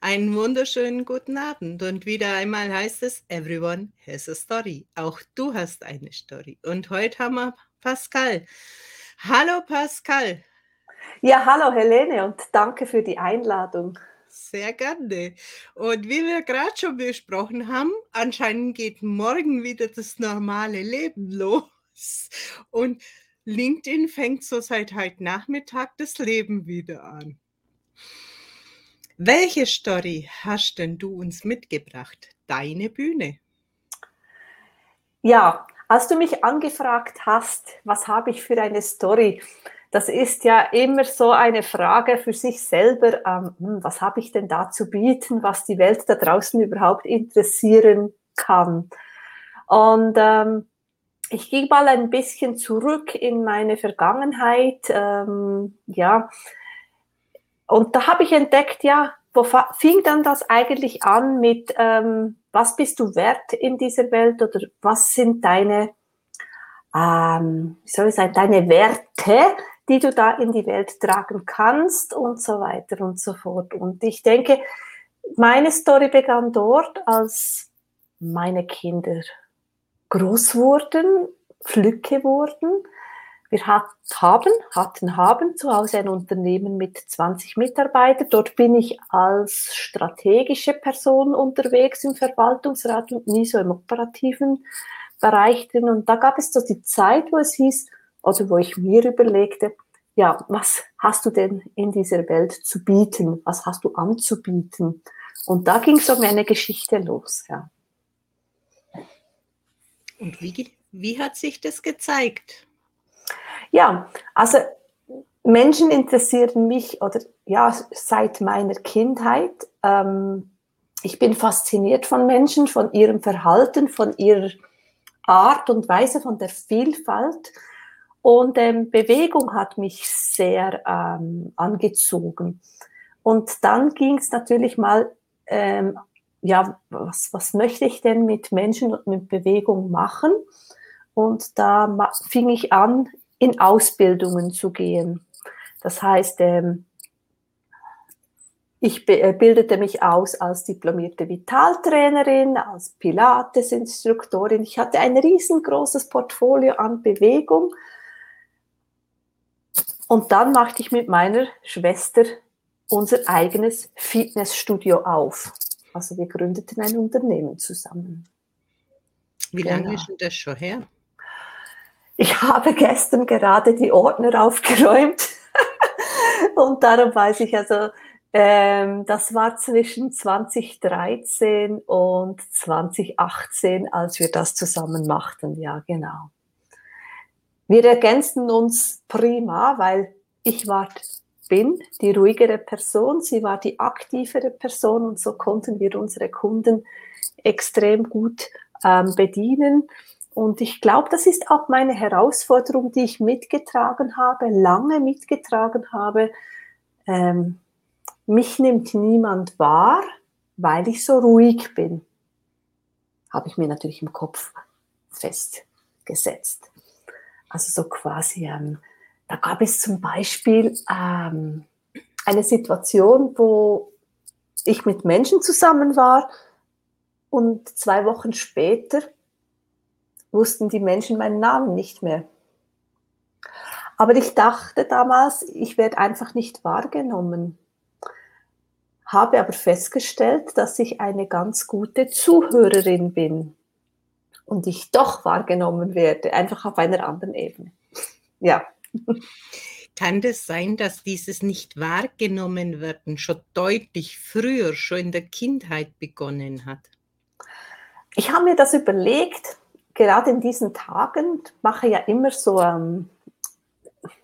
Einen wunderschönen guten Abend und wieder einmal heißt es, everyone has a story. Auch du hast eine Story. Und heute haben wir Pascal. Hallo Pascal. Ja, hallo Helene und danke für die Einladung. Sehr gerne. Und wie wir gerade schon besprochen haben, anscheinend geht morgen wieder das normale Leben los. Und LinkedIn fängt so seit heute Nachmittag das Leben wieder an. Welche Story hast denn du uns mitgebracht? Deine Bühne. Ja, als du mich angefragt hast, was habe ich für eine Story, das ist ja immer so eine Frage für sich selber, ähm, hm, was habe ich denn da zu bieten, was die Welt da draußen überhaupt interessieren kann. Und ähm, ich gehe mal ein bisschen zurück in meine Vergangenheit, ähm, ja, und da habe ich entdeckt, ja, wo fing dann das eigentlich an mit, ähm, was bist du wert in dieser Welt oder was sind deine, ähm, wie soll ich sagen, deine Werte, die du da in die Welt tragen kannst und so weiter und so fort. Und ich denke, meine Story begann dort, als meine Kinder groß wurden, Flücke wurden wir hat, haben, hatten, haben zu Hause ein Unternehmen mit 20 Mitarbeitern. Dort bin ich als strategische Person unterwegs im Verwaltungsrat und nie so im operativen Bereich drin. Und da gab es so die Zeit, wo es hieß, oder wo ich mir überlegte, ja, was hast du denn in dieser Welt zu bieten? Was hast du anzubieten? Und da ging so meine Geschichte los, ja. Und wie, wie hat sich das gezeigt? Ja, also Menschen interessieren mich oder ja seit meiner Kindheit. Ähm, ich bin fasziniert von Menschen, von ihrem Verhalten, von ihrer Art und Weise, von der Vielfalt. Und ähm, Bewegung hat mich sehr ähm, angezogen. Und dann ging es natürlich mal, ähm, ja, was, was möchte ich denn mit Menschen und mit Bewegung machen? Und da fing ich an, in Ausbildungen zu gehen. Das heißt, ähm, ich äh, bildete mich aus als diplomierte Vitaltrainerin, als Pilates-Instruktorin. Ich hatte ein riesengroßes Portfolio an Bewegung. Und dann machte ich mit meiner Schwester unser eigenes Fitnessstudio auf. Also wir gründeten ein Unternehmen zusammen. Wie lange genau. ist denn das schon her? Ich habe gestern gerade die Ordner aufgeräumt und darum weiß ich also, ähm, das war zwischen 2013 und 2018, als wir das zusammen machten. Ja, genau. Wir ergänzen uns prima, weil ich war, bin die ruhigere Person, sie war die aktivere Person und so konnten wir unsere Kunden extrem gut ähm, bedienen. Und ich glaube, das ist auch meine Herausforderung, die ich mitgetragen habe, lange mitgetragen habe. Ähm, mich nimmt niemand wahr, weil ich so ruhig bin. Habe ich mir natürlich im Kopf festgesetzt. Also so quasi, ähm, da gab es zum Beispiel ähm, eine Situation, wo ich mit Menschen zusammen war und zwei Wochen später wussten die Menschen meinen Namen nicht mehr. Aber ich dachte damals, ich werde einfach nicht wahrgenommen. Habe aber festgestellt, dass ich eine ganz gute Zuhörerin bin und ich doch wahrgenommen werde, einfach auf einer anderen Ebene. Ja. Kann das sein, dass dieses nicht wahrgenommen werden schon deutlich früher, schon in der Kindheit begonnen hat? Ich habe mir das überlegt gerade in diesen Tagen mache ja immer so, ähm,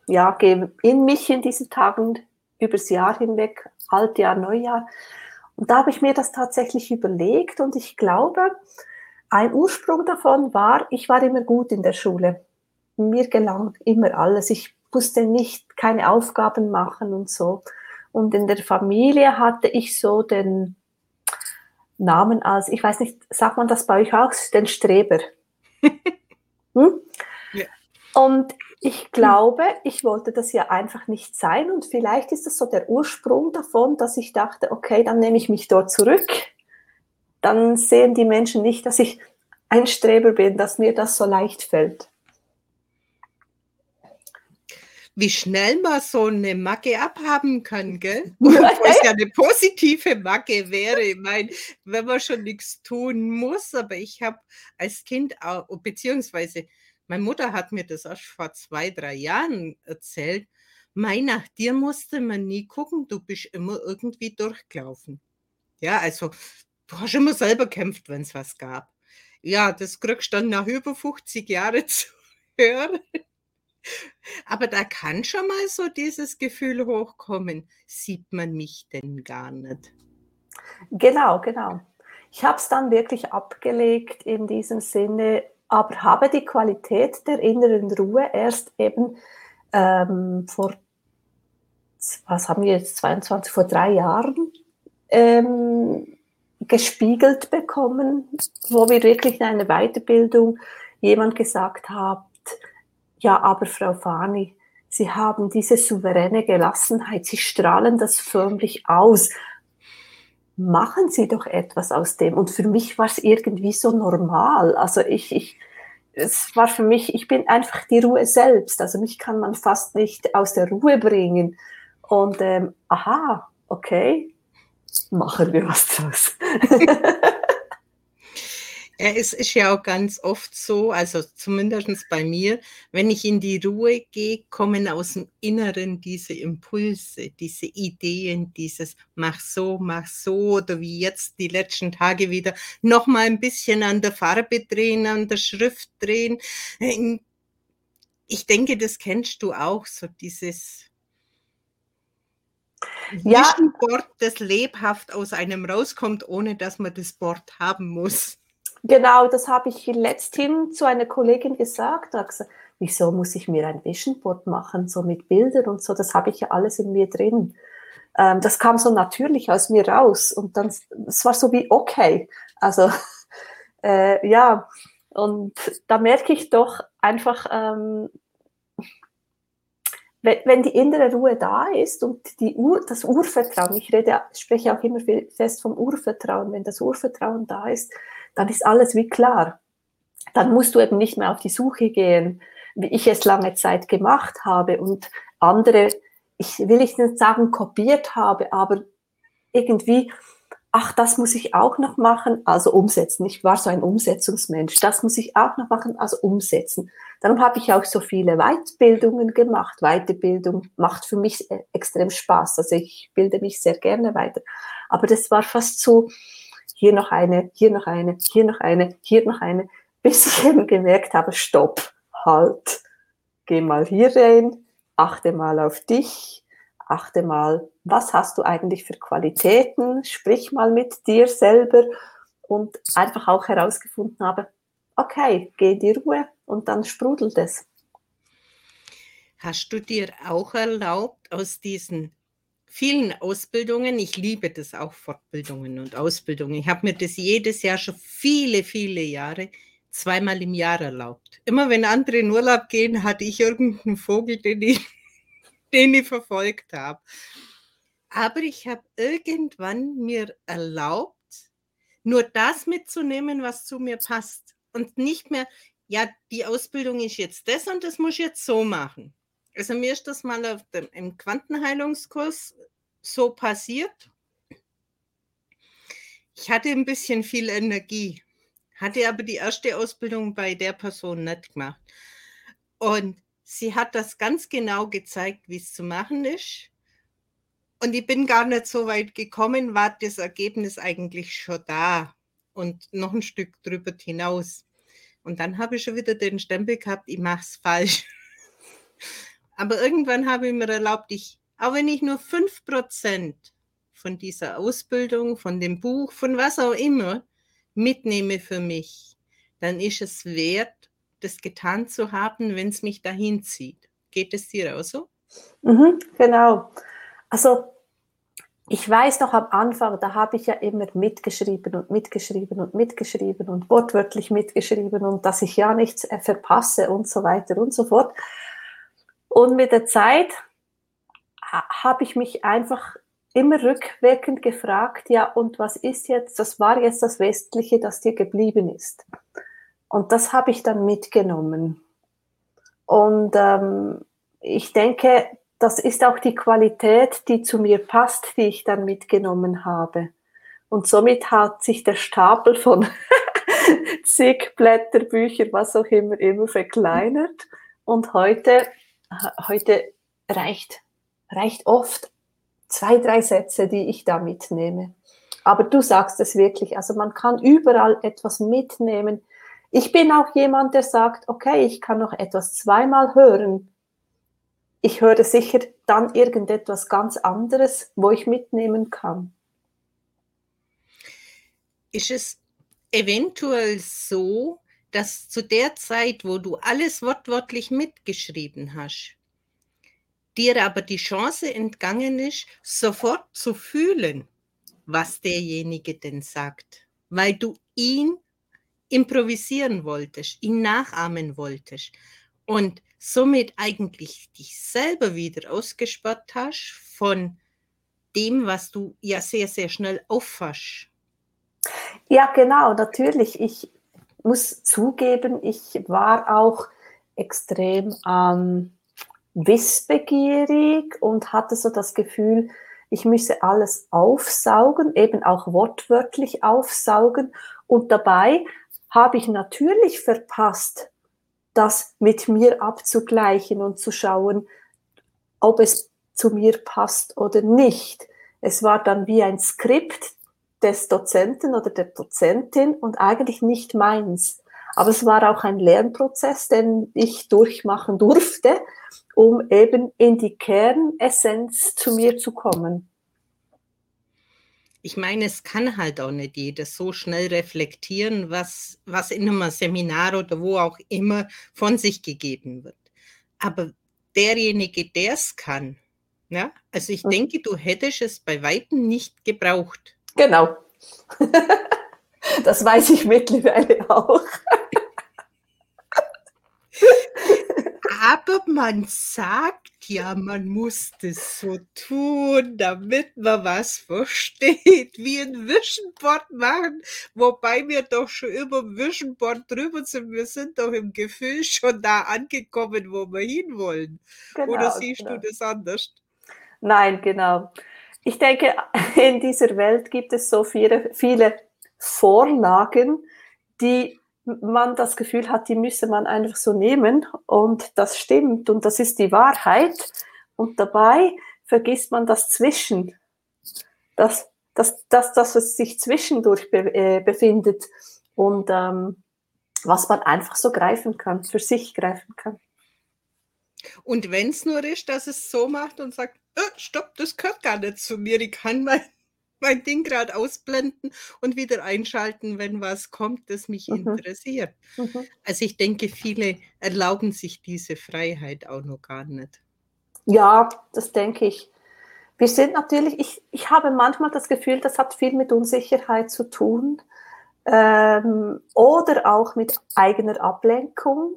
ja, gehe in mich in diesen Tagen übers Jahr hinweg, Altjahr, Neujahr. Und da habe ich mir das tatsächlich überlegt und ich glaube, ein Ursprung davon war, ich war immer gut in der Schule. Mir gelang immer alles. Ich musste nicht keine Aufgaben machen und so. Und in der Familie hatte ich so den Namen als, ich weiß nicht, sagt man das bei euch auch, den Streber. Hm? ja. Und Ich glaube, ich wollte das ja einfach nicht sein und vielleicht ist das so der Ursprung davon, dass ich dachte, okay, dann nehme ich mich dort zurück. Dann sehen die Menschen nicht, dass ich ein Streber bin, dass mir das so leicht fällt. Wie schnell man so eine Macke abhaben kann, gell? Und es ja eine positive Macke wäre. Ich meine, wenn man schon nichts tun muss, aber ich habe als Kind auch, beziehungsweise meine Mutter hat mir das erst vor zwei, drei Jahren erzählt. Mein, nach dir musste man nie gucken, du bist immer irgendwie durchgelaufen. Ja, also du hast immer selber kämpft, wenn es was gab. Ja, das kriegst du dann nach über 50 Jahren zu hören. Aber da kann schon mal so dieses Gefühl hochkommen, sieht man mich denn gar nicht? Genau, genau. Ich habe es dann wirklich abgelegt in diesem Sinne, aber habe die Qualität der inneren Ruhe erst eben ähm, vor, was haben wir jetzt, 22, vor drei Jahren ähm, gespiegelt bekommen, wo wir wirklich in einer Weiterbildung jemand gesagt hat, ja, aber Frau Fani, Sie haben diese souveräne Gelassenheit, Sie strahlen das förmlich aus machen Sie doch etwas aus dem. Und für mich war es irgendwie so normal. Also ich, ich, es war für mich, ich bin einfach die Ruhe selbst. Also mich kann man fast nicht aus der Ruhe bringen. Und ähm, aha, okay, machen wir was draus. Ja, es ist ja auch ganz oft so, also zumindest bei mir, wenn ich in die Ruhe gehe, kommen aus dem Inneren diese Impulse, diese Ideen, dieses mach so, mach so oder wie jetzt die letzten Tage wieder noch mal ein bisschen an der Farbe drehen, an der Schrift drehen. Ich denke, das kennst du auch, so dieses ja. Wort, das lebhaft aus einem rauskommt, ohne dass man das Wort haben muss. Genau, das habe ich letzthin zu einer Kollegin gesagt. gesagt wieso muss ich mir ein Vision Board machen, so mit Bildern und so, das habe ich ja alles in mir drin. Ähm, das kam so natürlich aus mir raus und dann, es war so wie okay. Also, äh, ja, und da merke ich doch einfach, ähm, wenn, wenn, die innere Ruhe da ist und die Ur, das Urvertrauen, ich rede, spreche auch immer fest vom Urvertrauen, wenn das Urvertrauen da ist, dann ist alles wie klar. Dann musst du eben nicht mehr auf die Suche gehen, wie ich es lange Zeit gemacht habe und andere, ich will nicht sagen kopiert habe, aber irgendwie, ach, das muss ich auch noch machen, also umsetzen. Ich war so ein Umsetzungsmensch. Das muss ich auch noch machen, also umsetzen. Darum habe ich auch so viele Weiterbildungen gemacht. Weiterbildung macht für mich äh, extrem Spaß. Also ich bilde mich sehr gerne weiter. Aber das war fast so, hier noch eine, hier noch eine, hier noch eine, hier noch eine, bis ich eben gemerkt habe, stopp, halt, geh mal hier rein, achte mal auf dich, achte mal, was hast du eigentlich für Qualitäten, sprich mal mit dir selber und einfach auch herausgefunden habe, okay, geh in die Ruhe und dann sprudelt es. Hast du dir auch erlaubt, aus diesen vielen Ausbildungen. Ich liebe das auch, Fortbildungen und Ausbildungen. Ich habe mir das jedes Jahr schon viele, viele Jahre zweimal im Jahr erlaubt. Immer wenn andere in Urlaub gehen, hatte ich irgendeinen Vogel, den ich, den ich verfolgt habe. Aber ich habe irgendwann mir erlaubt, nur das mitzunehmen, was zu mir passt. Und nicht mehr, ja, die Ausbildung ist jetzt das und das muss ich jetzt so machen. Also mir ist das mal auf dem, im Quantenheilungskurs so passiert. Ich hatte ein bisschen viel Energie, hatte aber die erste Ausbildung bei der Person nicht gemacht. Und sie hat das ganz genau gezeigt, wie es zu machen ist. Und ich bin gar nicht so weit gekommen, war das Ergebnis eigentlich schon da und noch ein Stück drüber hinaus. Und dann habe ich schon wieder den Stempel gehabt, ich mache es falsch. Aber irgendwann habe ich mir erlaubt, ich, auch wenn ich nur 5% von dieser Ausbildung, von dem Buch, von was auch immer mitnehme für mich, dann ist es wert, das getan zu haben, wenn es mich dahin zieht. Geht es dir auch so? Mhm, genau. Also ich weiß noch am Anfang, da habe ich ja immer mitgeschrieben und mitgeschrieben und mitgeschrieben und wortwörtlich mitgeschrieben und dass ich ja nichts äh, verpasse und so weiter und so fort. Und mit der Zeit habe ich mich einfach immer rückwirkend gefragt, ja, und was ist jetzt, das war jetzt das Westliche, das dir geblieben ist. Und das habe ich dann mitgenommen. Und ähm, ich denke, das ist auch die Qualität, die zu mir passt, die ich dann mitgenommen habe. Und somit hat sich der Stapel von zig Blätterbücher, was auch immer, immer verkleinert. Und heute, heute reicht, reicht oft zwei, drei Sätze, die ich da mitnehme. Aber du sagst es wirklich, also man kann überall etwas mitnehmen. Ich bin auch jemand, der sagt, okay, ich kann noch etwas zweimal hören. Ich höre sicher dann irgendetwas ganz anderes, wo ich mitnehmen kann. Ist es eventuell so, dass zu der Zeit, wo du alles wortwörtlich mitgeschrieben hast, dir aber die Chance entgangen ist, sofort zu fühlen, was derjenige denn sagt, weil du ihn improvisieren wolltest, ihn nachahmen wolltest und somit eigentlich dich selber wieder ausgespart hast von dem, was du ja sehr, sehr schnell auffasst. Ja, genau, natürlich. Ich muss zugeben, ich war auch extrem ähm, wissbegierig und hatte so das Gefühl, ich müsse alles aufsaugen, eben auch wortwörtlich aufsaugen. Und dabei habe ich natürlich verpasst, das mit mir abzugleichen und zu schauen, ob es zu mir passt oder nicht. Es war dann wie ein Skript des Dozenten oder der Dozentin und eigentlich nicht meins. Aber es war auch ein Lernprozess, den ich durchmachen durfte um eben in die Kernessenz zu mir zu kommen. Ich meine, es kann halt auch nicht jeder so schnell reflektieren, was, was in einem Seminar oder wo auch immer von sich gegeben wird. Aber derjenige, der es kann, ja, also ich mhm. denke, du hättest es bei Weitem nicht gebraucht. Genau. das weiß ich mittlerweile auch. aber man sagt ja, man muss das so tun, damit man was versteht, wie ein Visionboard machen, wobei wir doch schon über Visionboard drüber sind. Wir sind doch im Gefühl schon da angekommen, wo wir hinwollen. Genau, Oder siehst genau. du das anders? Nein, genau. Ich denke, in dieser Welt gibt es so viele, viele Vorlagen, die man das Gefühl hat, die müsse man einfach so nehmen. Und das stimmt. Und das ist die Wahrheit. Und dabei vergisst man das Zwischen, das, das, das, das was sich zwischendurch be, äh, befindet. Und ähm, was man einfach so greifen kann, für sich greifen kann. Und wenn es nur ist, dass es so macht und sagt, oh, stopp, das gehört gar nicht zu mir, ich kann mein mein Ding gerade ausblenden und wieder einschalten, wenn was kommt, das mich mhm. interessiert. Mhm. Also ich denke, viele erlauben sich diese Freiheit auch noch gar nicht. Ja, das denke ich. Wir sind natürlich, ich, ich habe manchmal das Gefühl, das hat viel mit Unsicherheit zu tun ähm, oder auch mit eigener Ablenkung.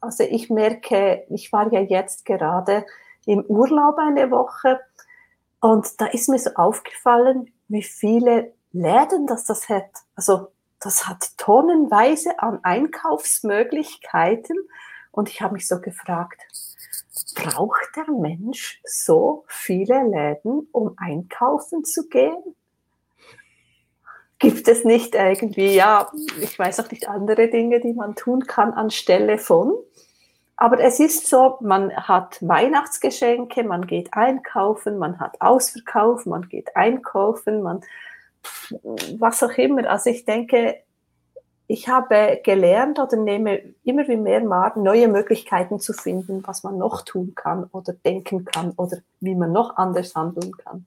Also ich merke, ich war ja jetzt gerade im Urlaub eine Woche und da ist mir so aufgefallen, wie viele Läden das das hat. Also das hat tonnenweise an Einkaufsmöglichkeiten. Und ich habe mich so gefragt, braucht der Mensch so viele Läden, um einkaufen zu gehen? Gibt es nicht irgendwie, ja, ich weiß auch nicht andere Dinge, die man tun kann anstelle von? Aber es ist so, man hat Weihnachtsgeschenke, man geht einkaufen, man hat Ausverkauf, man geht einkaufen, man was auch immer. Also ich denke, ich habe gelernt oder nehme immer wie mehr Mal neue Möglichkeiten zu finden, was man noch tun kann oder denken kann oder wie man noch anders handeln kann.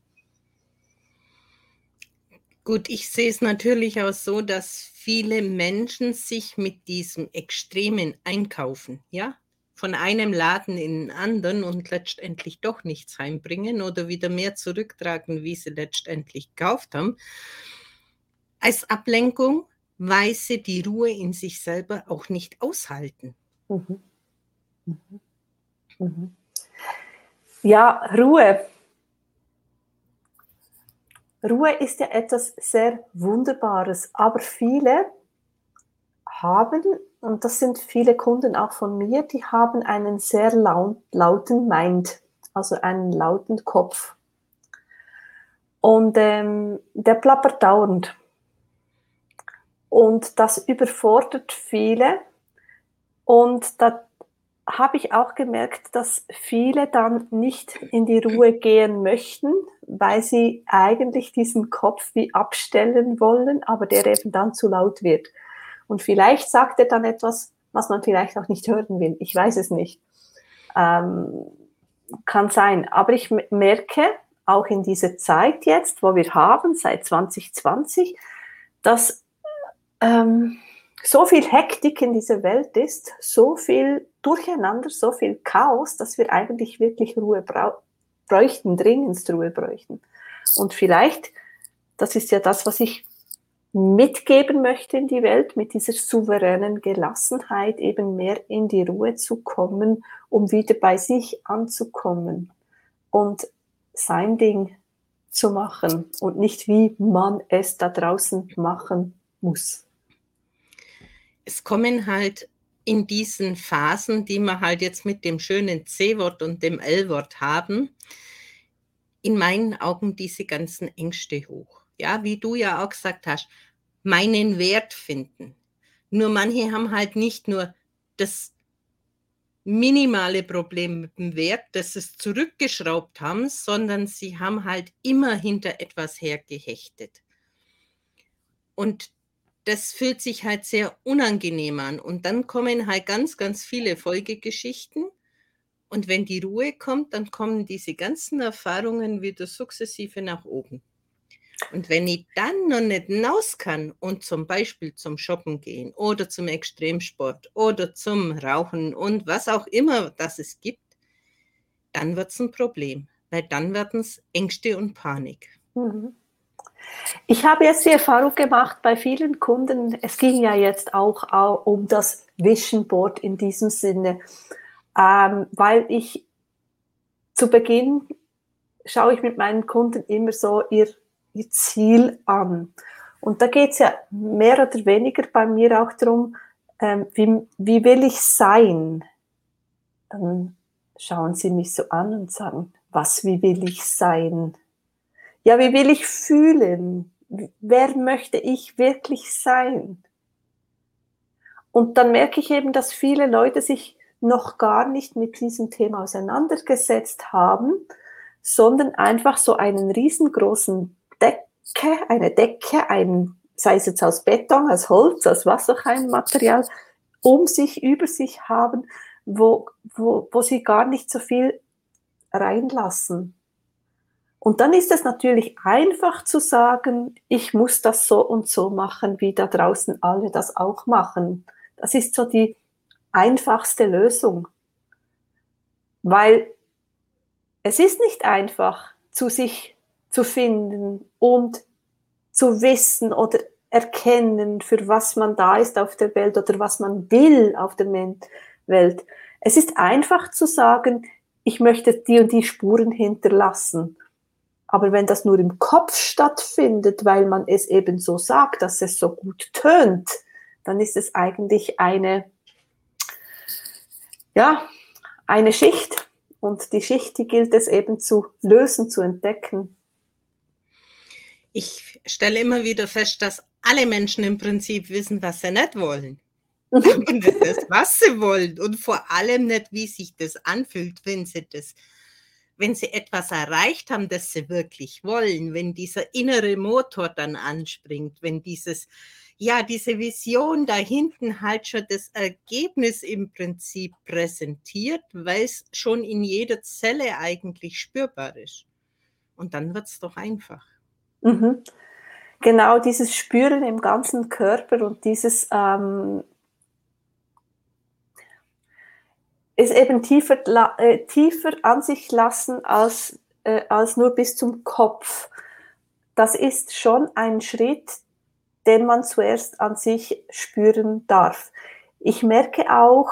Gut, ich sehe es natürlich auch so, dass viele Menschen sich mit diesem extremen Einkaufen, ja, von einem Laden in den anderen und letztendlich doch nichts heimbringen oder wieder mehr zurücktragen, wie sie letztendlich gekauft haben. Als Ablenkung, weil sie die Ruhe in sich selber auch nicht aushalten. Mhm. Mhm. Mhm. Ja, Ruhe. Ruhe ist ja etwas sehr Wunderbares, aber viele haben, und das sind viele Kunden auch von mir, die haben einen sehr laut, lauten Mind, also einen lauten Kopf. Und ähm, der plappert dauernd. Und das überfordert viele. Und da habe ich auch gemerkt, dass viele dann nicht in die Ruhe gehen möchten, weil sie eigentlich diesen Kopf wie abstellen wollen, aber der eben dann zu laut wird. Und vielleicht sagt er dann etwas, was man vielleicht auch nicht hören will. Ich weiß es nicht. Ähm, kann sein. Aber ich merke auch in dieser Zeit jetzt, wo wir haben, seit 2020, dass ähm, so viel Hektik in dieser Welt ist, so viel Durcheinander, so viel Chaos, dass wir eigentlich wirklich Ruhe bräuchten, dringendst Ruhe bräuchten. Und vielleicht, das ist ja das, was ich mitgeben möchte in die Welt, mit dieser souveränen Gelassenheit eben mehr in die Ruhe zu kommen, um wieder bei sich anzukommen und sein Ding zu machen und nicht wie man es da draußen machen muss es kommen halt in diesen Phasen, die wir halt jetzt mit dem schönen C-Wort und dem L-Wort haben, in meinen Augen diese ganzen Ängste hoch. Ja, wie du ja auch gesagt hast, meinen Wert finden. Nur manche haben halt nicht nur das minimale Problem mit dem Wert, dass sie es zurückgeschraubt haben, sondern sie haben halt immer hinter etwas hergehechtet. Und das fühlt sich halt sehr unangenehm an. Und dann kommen halt ganz, ganz viele Folgegeschichten. Und wenn die Ruhe kommt, dann kommen diese ganzen Erfahrungen wieder sukzessive nach oben. Und wenn ich dann noch nicht hinaus kann und zum Beispiel zum Shoppen gehen oder zum Extremsport oder zum Rauchen und was auch immer das es gibt, dann wird es ein Problem, weil dann werden es Ängste und Panik. Mhm. Ich habe jetzt die Erfahrung gemacht bei vielen Kunden, es ging ja jetzt auch, um das Vision Board in diesem Sinne, ähm, weil ich zu Beginn schaue ich mit meinen Kunden immer so ihr, ihr Ziel an. Und da geht es ja mehr oder weniger bei mir auch darum, ähm, wie, wie will ich sein? Dann schauen sie mich so an und sagen, was, wie will ich sein? Ja, wie will ich fühlen? Wer möchte ich wirklich sein? Und dann merke ich eben, dass viele Leute sich noch gar nicht mit diesem Thema auseinandergesetzt haben, sondern einfach so einen riesengroßen Decke, eine Decke, ein, sei es jetzt aus Beton, aus Holz, aus was auch ein Material, um sich, über sich haben, wo, wo, wo sie gar nicht so viel reinlassen. Und dann ist es natürlich einfach zu sagen, ich muss das so und so machen, wie da draußen alle das auch machen. Das ist so die einfachste Lösung. Weil es ist nicht einfach, zu sich zu finden und zu wissen oder erkennen, für was man da ist auf der Welt oder was man will auf der Welt. Es ist einfach zu sagen, ich möchte die und die Spuren hinterlassen. Aber wenn das nur im Kopf stattfindet, weil man es eben so sagt, dass es so gut tönt, dann ist es eigentlich eine, ja, eine Schicht. Und die Schicht, die gilt es eben zu lösen, zu entdecken. Ich stelle immer wieder fest, dass alle Menschen im Prinzip wissen, was sie nicht wollen. Und das, was sie wollen. Und vor allem nicht, wie sich das anfühlt, wenn sie das wenn sie etwas erreicht haben, das sie wirklich wollen, wenn dieser innere Motor dann anspringt, wenn dieses, ja, diese Vision da hinten halt schon das Ergebnis im Prinzip präsentiert, weil es schon in jeder Zelle eigentlich spürbar ist. Und dann wird es doch einfach. Mhm. Genau dieses Spüren im ganzen Körper und dieses ähm, es eben tiefer, äh, tiefer an sich lassen als, äh, als nur bis zum Kopf. Das ist schon ein Schritt, den man zuerst an sich spüren darf. Ich merke auch,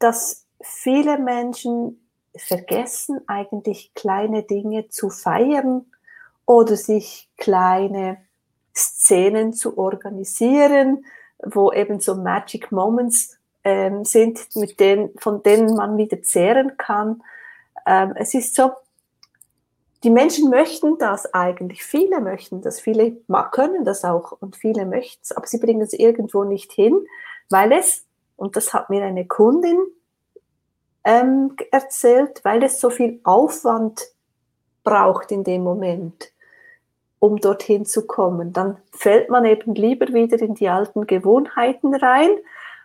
dass viele Menschen vergessen eigentlich kleine Dinge zu feiern oder sich kleine Szenen zu organisieren, wo eben so Magic Moments ähm, sind, mit denen, von denen man wieder zehren kann. Ähm, es ist so, die Menschen möchten das eigentlich, viele möchten das, viele können das auch und viele möchten es, aber sie bringen es irgendwo nicht hin, weil es, und das hat mir eine Kundin ähm, erzählt, weil es so viel Aufwand braucht in dem Moment, um dorthin zu kommen. Dann fällt man eben lieber wieder in die alten Gewohnheiten rein,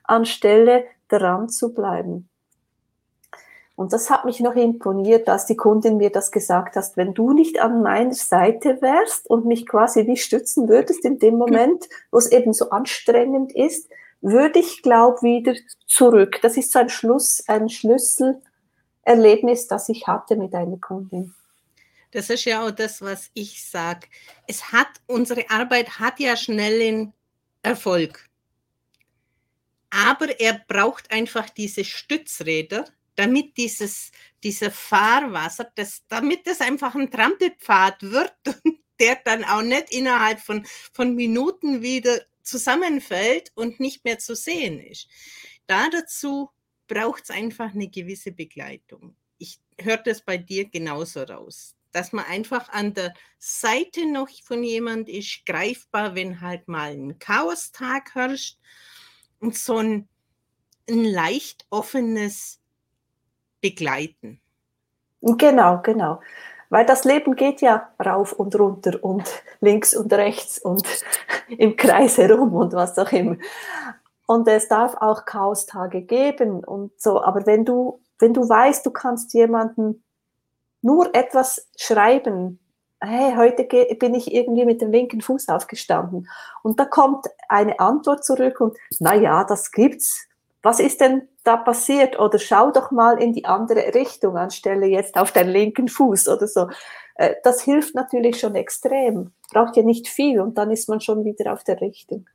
anstelle dran zu bleiben. Und das hat mich noch imponiert, als die Kundin mir das gesagt hat, wenn du nicht an meiner Seite wärst und mich quasi wie stützen würdest in dem Moment, wo es eben so anstrengend ist, würde ich, glaube wieder zurück. Das ist so ein Schluss, ein Schlüsselerlebnis, das ich hatte mit einer Kundin. Das ist ja auch das, was ich sage. Es hat, unsere Arbeit hat ja schnellen Erfolg. Aber er braucht einfach diese Stützräder, damit dieses, dieser Fahrwasser, das, damit das einfach ein Trampelpfad wird, der dann auch nicht innerhalb von, von Minuten wieder zusammenfällt und nicht mehr zu sehen ist. Da dazu braucht es einfach eine gewisse Begleitung. Ich höre das bei dir genauso raus, dass man einfach an der Seite noch von jemand ist, greifbar, wenn halt mal ein Chaostag herrscht und so ein, ein leicht offenes Begleiten. Genau, genau. Weil das Leben geht ja rauf und runter und links und rechts und im Kreis herum und was auch immer. Und es darf auch Chaostage geben und so. Aber wenn du, wenn du weißt, du kannst jemanden nur etwas schreiben, hey, heute bin ich irgendwie mit dem linken Fuß aufgestanden. Und da kommt eine Antwort zurück und, na ja, das gibt's. Was ist denn da passiert? Oder schau doch mal in die andere Richtung, anstelle jetzt auf deinen linken Fuß oder so. Äh, das hilft natürlich schon extrem. Braucht ja nicht viel und dann ist man schon wieder auf der Richtung.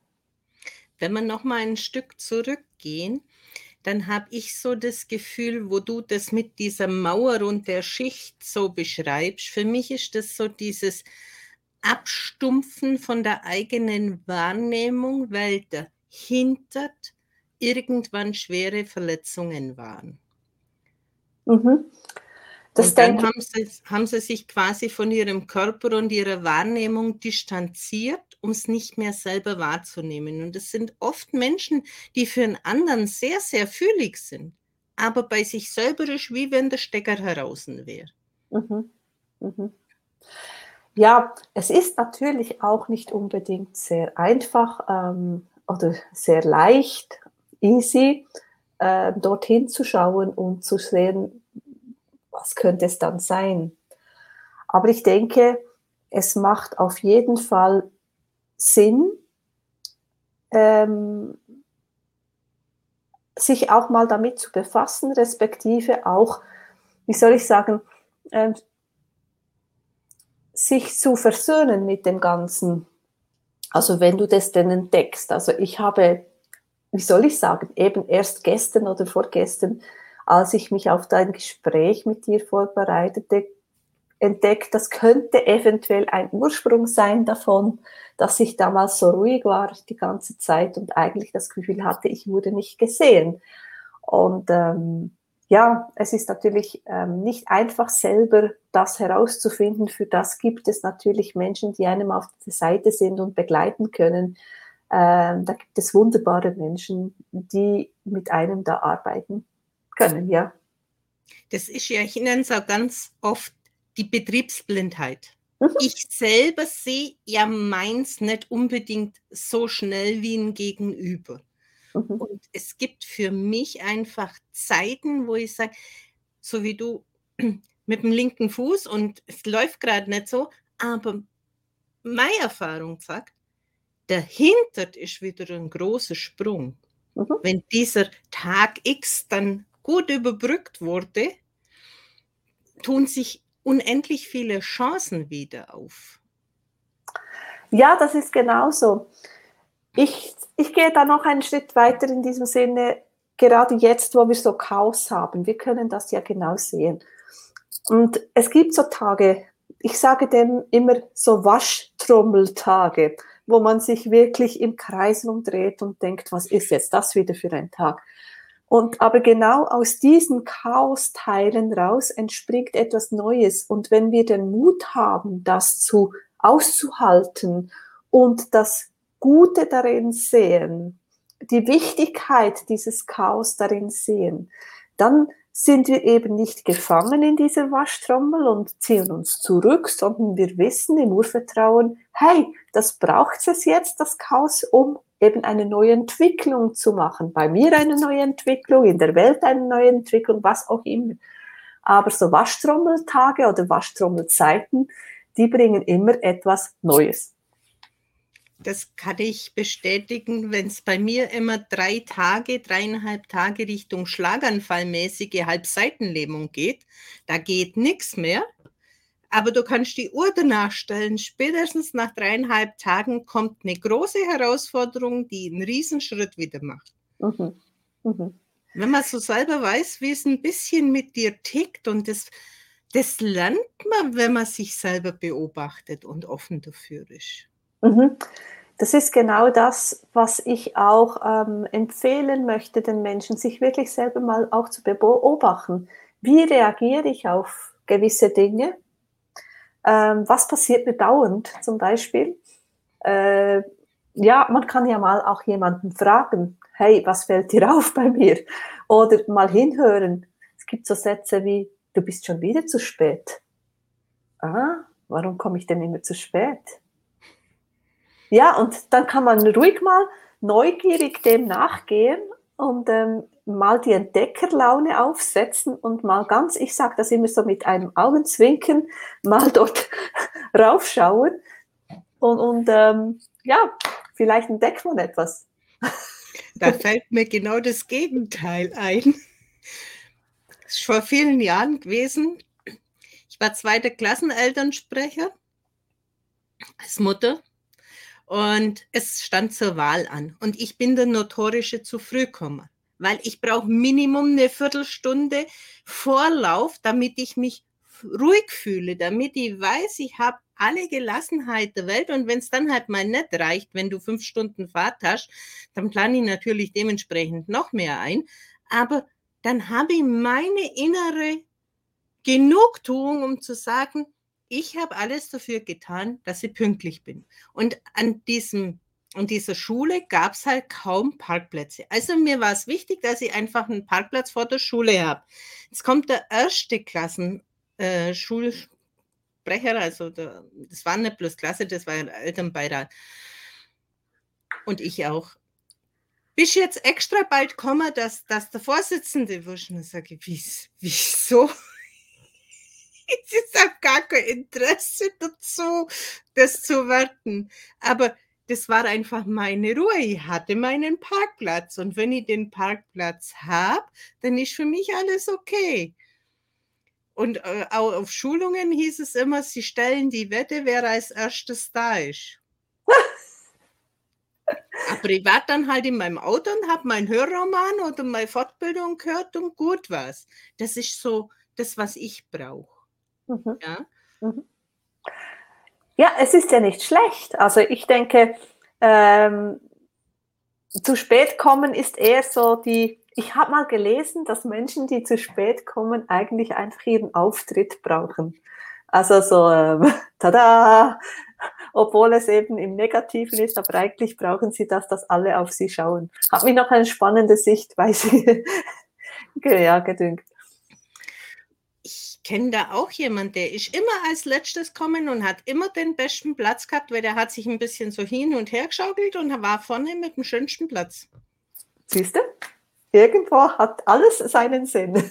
Wenn wir noch mal ein Stück zurückgehen, dann habe ich so das Gefühl, wo du das mit dieser Mauer und der Schicht so beschreibst, für mich ist das so dieses Abstumpfen von der eigenen Wahrnehmung, weil dahinter irgendwann schwere Verletzungen waren. Mhm. Das und dann haben sie, haben sie sich quasi von ihrem Körper und ihrer Wahrnehmung distanziert, um es nicht mehr selber wahrzunehmen. Und es sind oft Menschen, die für einen anderen sehr, sehr fühlig sind, aber bei sich selber ist, wie wenn der Stecker heraus wäre. Mhm. Mhm. Ja, es ist natürlich auch nicht unbedingt sehr einfach ähm, oder sehr leicht, easy, äh, dorthin zu schauen und zu sehen, was könnte es dann sein? Aber ich denke, es macht auf jeden Fall Sinn, ähm, sich auch mal damit zu befassen, respektive auch, wie soll ich sagen, äh, sich zu versöhnen mit dem Ganzen. Also wenn du das denn entdeckst. Also ich habe, wie soll ich sagen, eben erst gestern oder vorgestern als ich mich auf dein Gespräch mit dir vorbereitete, entdeckt, das könnte eventuell ein Ursprung sein davon, dass ich damals so ruhig war die ganze Zeit und eigentlich das Gefühl hatte, ich wurde nicht gesehen. Und ähm, ja, es ist natürlich ähm, nicht einfach selber das herauszufinden. Für das gibt es natürlich Menschen, die einem auf der Seite sind und begleiten können. Ähm, da gibt es wunderbare Menschen, die mit einem da arbeiten können, ja. Das ist ja, ich nenne es auch ganz oft die Betriebsblindheit. Mhm. Ich selber sehe ja meins nicht unbedingt so schnell wie ein Gegenüber. Mhm. Und es gibt für mich einfach Zeiten, wo ich sage, so wie du mit dem linken Fuß und es läuft gerade nicht so, aber meine Erfahrung sagt, dahinter ist wieder ein großer Sprung. Mhm. Wenn dieser Tag X dann gut überbrückt wurde, tun sich unendlich viele Chancen wieder auf. Ja, das ist genauso. Ich, ich gehe da noch einen Schritt weiter in diesem Sinne. gerade jetzt, wo wir so Chaos haben, wir können das ja genau sehen. Und es gibt so Tage, ich sage dem immer so Waschtrommeltage, wo man sich wirklich im Kreis umdreht und denkt, was ist jetzt das wieder für ein Tag? Und aber genau aus diesen Chaosteilen raus entspringt etwas Neues. Und wenn wir den Mut haben, das zu auszuhalten und das Gute darin sehen, die Wichtigkeit dieses Chaos darin sehen, dann sind wir eben nicht gefangen in dieser Waschtrommel und ziehen uns zurück, sondern wir wissen im Urvertrauen, hey, das braucht es jetzt, das Chaos, um eben eine neue Entwicklung zu machen. Bei mir eine neue Entwicklung, in der Welt eine neue Entwicklung, was auch immer. Aber so Waschtrommeltage oder Waschtrommelzeiten, die bringen immer etwas Neues. Das kann ich bestätigen, wenn es bei mir immer drei Tage, dreieinhalb Tage Richtung Schlaganfallmäßige Halbseitenlähmung geht. Da geht nichts mehr. Aber du kannst die Uhr danach stellen. Spätestens nach dreieinhalb Tagen kommt eine große Herausforderung, die einen Riesenschritt wieder macht. Mhm. Mhm. Wenn man so selber weiß, wie es ein bisschen mit dir tickt und das, das lernt man, wenn man sich selber beobachtet und offen dafür ist. Mhm. Das ist genau das, was ich auch ähm, empfehlen möchte, den Menschen, sich wirklich selber mal auch zu beobachten. Wie reagiere ich auf gewisse Dinge? Ähm, was passiert mir dauernd zum Beispiel? Äh, ja, man kann ja mal auch jemanden fragen, hey, was fällt dir auf bei mir? Oder mal hinhören. Es gibt so Sätze wie, du bist schon wieder zu spät. Ah, warum komme ich denn immer zu spät? Ja, und dann kann man ruhig mal neugierig dem nachgehen und ähm, mal die Entdeckerlaune aufsetzen und mal ganz, ich sage das immer so mit einem Augenzwinken, mal dort raufschauen und, und ähm, ja, vielleicht entdeckt man etwas. Da fällt mir genau das Gegenteil ein. Das ist vor vielen Jahren gewesen. Ich war zweiter Klassenelternsprecher als Mutter und es stand zur Wahl an. Und ich bin der notorische zu früh kommen, weil ich brauche Minimum eine Viertelstunde Vorlauf, damit ich mich ruhig fühle, damit ich weiß, ich habe alle Gelassenheit der Welt und wenn es dann halt mal nicht reicht, wenn du fünf Stunden Fahrt hast, dann plane ich natürlich dementsprechend noch mehr ein. Aber dann habe ich meine innere Genugtuung, um zu sagen, ich habe alles dafür getan, dass ich pünktlich bin. Und an diesem an dieser Schule gab es halt kaum Parkplätze. Also mir war es wichtig, dass ich einfach einen Parkplatz vor der Schule habe. Jetzt kommt der erste Klassen äh, also der, das war nicht bloß Klasse, das war ein Elternbeirat. Und ich auch. Bist jetzt extra bald kommen, dass, dass der Vorsitzende wirst? Und sage ich, wieso? ich habe gar kein Interesse dazu, das zu warten. Aber das war einfach meine Ruhe. Ich hatte meinen Parkplatz und wenn ich den Parkplatz habe, dann ist für mich alles okay. Und äh, auch auf Schulungen hieß es immer, sie stellen die Wette, wer als erstes da ist. Aber ich war dann halt in meinem Auto und habe meinen Hörroman oder meine Fortbildung gehört und gut was. Das ist so das, was ich brauche. Mhm. Ja? Mhm. ja, es ist ja nicht schlecht. Also ich denke, ähm, zu spät kommen ist eher so die, ich habe mal gelesen, dass Menschen, die zu spät kommen, eigentlich einfach ihren Auftritt brauchen. Also so, ähm, tada, obwohl es eben im Negativen ist, aber eigentlich brauchen sie das, dass alle auf sie schauen. Hat mich noch eine spannende Sichtweise ja, gedünkt kenne da auch jemanden, der ist immer als letztes kommen und hat immer den besten Platz gehabt, weil der hat sich ein bisschen so hin und her geschaukelt und war vorne mit dem schönsten Platz. Siehst du? Irgendwo hat alles seinen Sinn.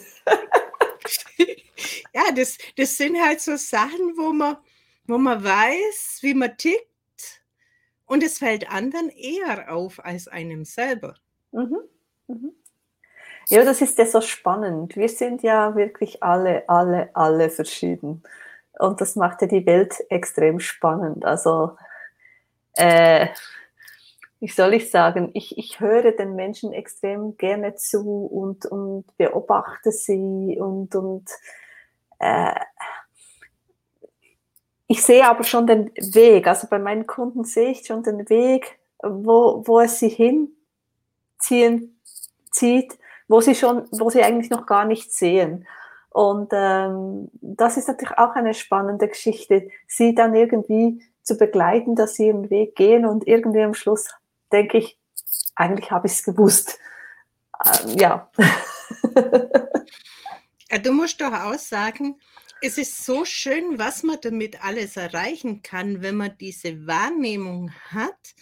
ja, das, das sind halt so Sachen, wo man, wo man weiß, wie man tickt und es fällt anderen eher auf als einem selber. Mhm. Mhm. Ja, das ist ja so spannend. Wir sind ja wirklich alle, alle, alle verschieden. Und das macht ja die Welt extrem spannend. Also, äh, wie soll ich sagen, ich, ich höre den Menschen extrem gerne zu und, und beobachte sie und, und äh, ich sehe aber schon den Weg, also bei meinen Kunden sehe ich schon den Weg, wo, wo es sie hinziehen zieht, wo sie schon, wo sie eigentlich noch gar nicht sehen. Und ähm, das ist natürlich auch eine spannende Geschichte, sie dann irgendwie zu begleiten, dass sie ihren Weg gehen und irgendwie am Schluss denke ich, eigentlich habe ich es gewusst. Ähm, ja. Du musst doch auch sagen, es ist so schön, was man damit alles erreichen kann, wenn man diese Wahrnehmung hat,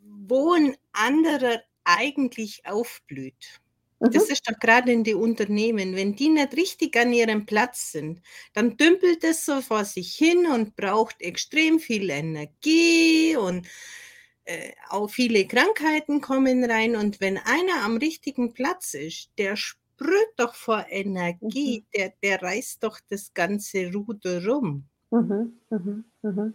wo ein anderer eigentlich aufblüht. Das mhm. ist doch gerade in den Unternehmen, wenn die nicht richtig an ihrem Platz sind, dann dümpelt es so vor sich hin und braucht extrem viel Energie und äh, auch viele Krankheiten kommen rein. Und wenn einer am richtigen Platz ist, der sprüht doch vor Energie, mhm. der, der reißt doch das ganze Ruder rum. Mhm, mhm, mhm.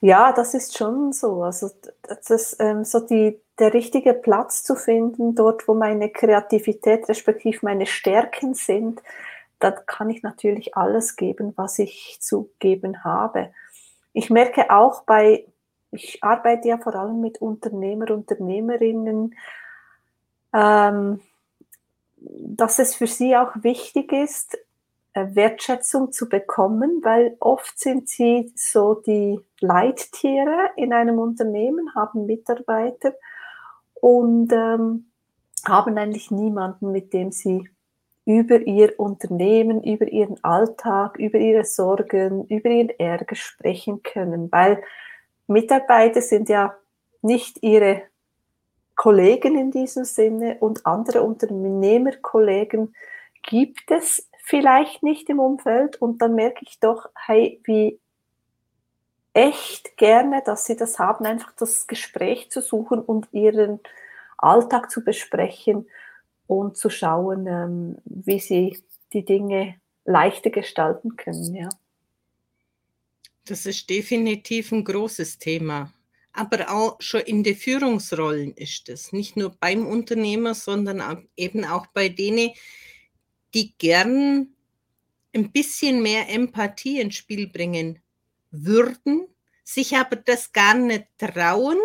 Ja, das ist schon so. Also das ist ähm, so die, der richtige Platz zu finden, dort wo meine Kreativität respektive meine Stärken sind, da kann ich natürlich alles geben, was ich zu geben habe. Ich merke auch bei, ich arbeite ja vor allem mit Unternehmer, Unternehmerinnen, ähm, dass es für sie auch wichtig ist, äh, Wertschätzung zu bekommen, weil oft sind sie so die Leittiere in einem Unternehmen, haben Mitarbeiter und ähm, haben eigentlich niemanden, mit dem sie über ihr Unternehmen, über ihren Alltag, über ihre Sorgen, über ihren Ärger sprechen können, weil Mitarbeiter sind ja nicht ihre Kollegen in diesem Sinne und andere Unternehmerkollegen gibt es vielleicht nicht im Umfeld. Und dann merke ich doch, hey, wie echt gerne, dass sie das haben, einfach das Gespräch zu suchen und ihren Alltag zu besprechen und zu schauen, ähm, wie sie die Dinge leichter gestalten können. Ja. Das ist definitiv ein großes Thema. Aber auch schon in den Führungsrollen ist es. Nicht nur beim Unternehmer, sondern eben auch bei denen, die gern ein bisschen mehr Empathie ins Spiel bringen würden, sich aber das gar nicht trauen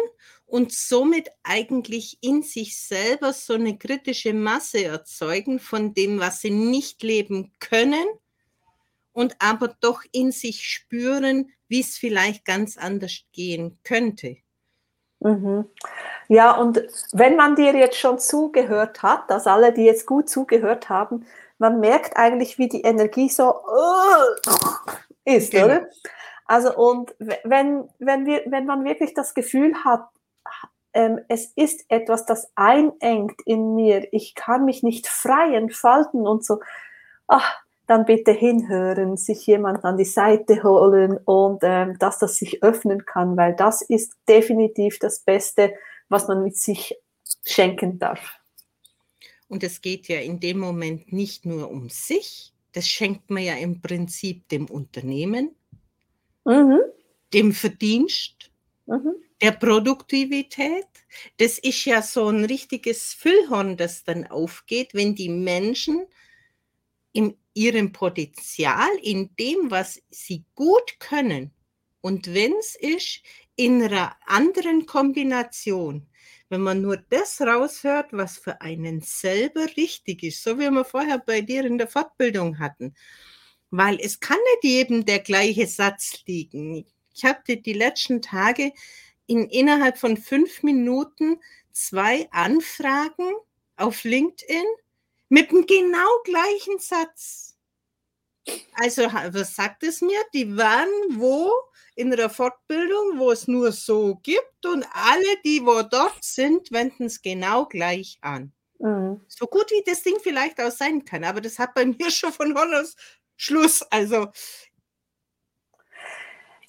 und somit eigentlich in sich selber so eine kritische Masse erzeugen von dem, was sie nicht leben können und aber doch in sich spüren, wie es vielleicht ganz anders gehen könnte. Mhm. Ja, und wenn man dir jetzt schon zugehört hat, dass alle, die jetzt gut zugehört haben, man merkt eigentlich, wie die Energie so uh, ist, genau. oder? Also und wenn, wenn, wir, wenn man wirklich das Gefühl hat, ähm, es ist etwas, das einengt in mir, ich kann mich nicht frei entfalten und so, ach, dann bitte hinhören, sich jemand an die Seite holen und ähm, dass das sich öffnen kann, weil das ist definitiv das Beste, was man mit sich schenken darf. Und es geht ja in dem Moment nicht nur um sich, das schenkt man ja im Prinzip dem Unternehmen, mhm. dem Verdienst, mhm. der Produktivität. Das ist ja so ein richtiges Füllhorn, das dann aufgeht, wenn die Menschen in ihrem Potenzial, in dem, was sie gut können, und wenn es ist, in einer anderen Kombination, wenn man nur das raushört, was für einen selber richtig ist, so wie wir vorher bei dir in der Fortbildung hatten. Weil es kann nicht jedem der gleiche Satz liegen. Ich hatte die letzten Tage in, innerhalb von fünf Minuten zwei Anfragen auf LinkedIn mit dem genau gleichen Satz. Also, was sagt es mir? Die waren wo? in einer Fortbildung, wo es nur so gibt und alle, die wo dort sind, wenden es genau gleich an. Mhm. So gut wie das Ding vielleicht auch sein kann, aber das hat bei mir schon von Hollers Schluss. Also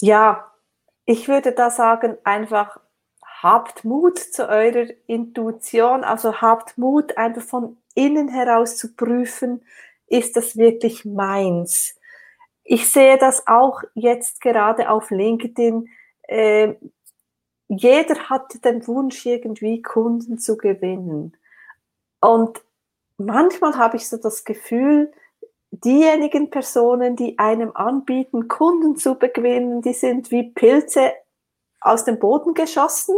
ja, ich würde da sagen, einfach habt Mut zu eurer Intuition, also habt Mut, einfach von innen heraus zu prüfen, ist das wirklich meins? ich sehe das auch jetzt gerade auf LinkedIn. Äh, jeder hat den Wunsch, irgendwie Kunden zu gewinnen. Und manchmal habe ich so das Gefühl, diejenigen Personen, die einem anbieten, Kunden zu gewinnen, die sind wie Pilze aus dem Boden geschossen.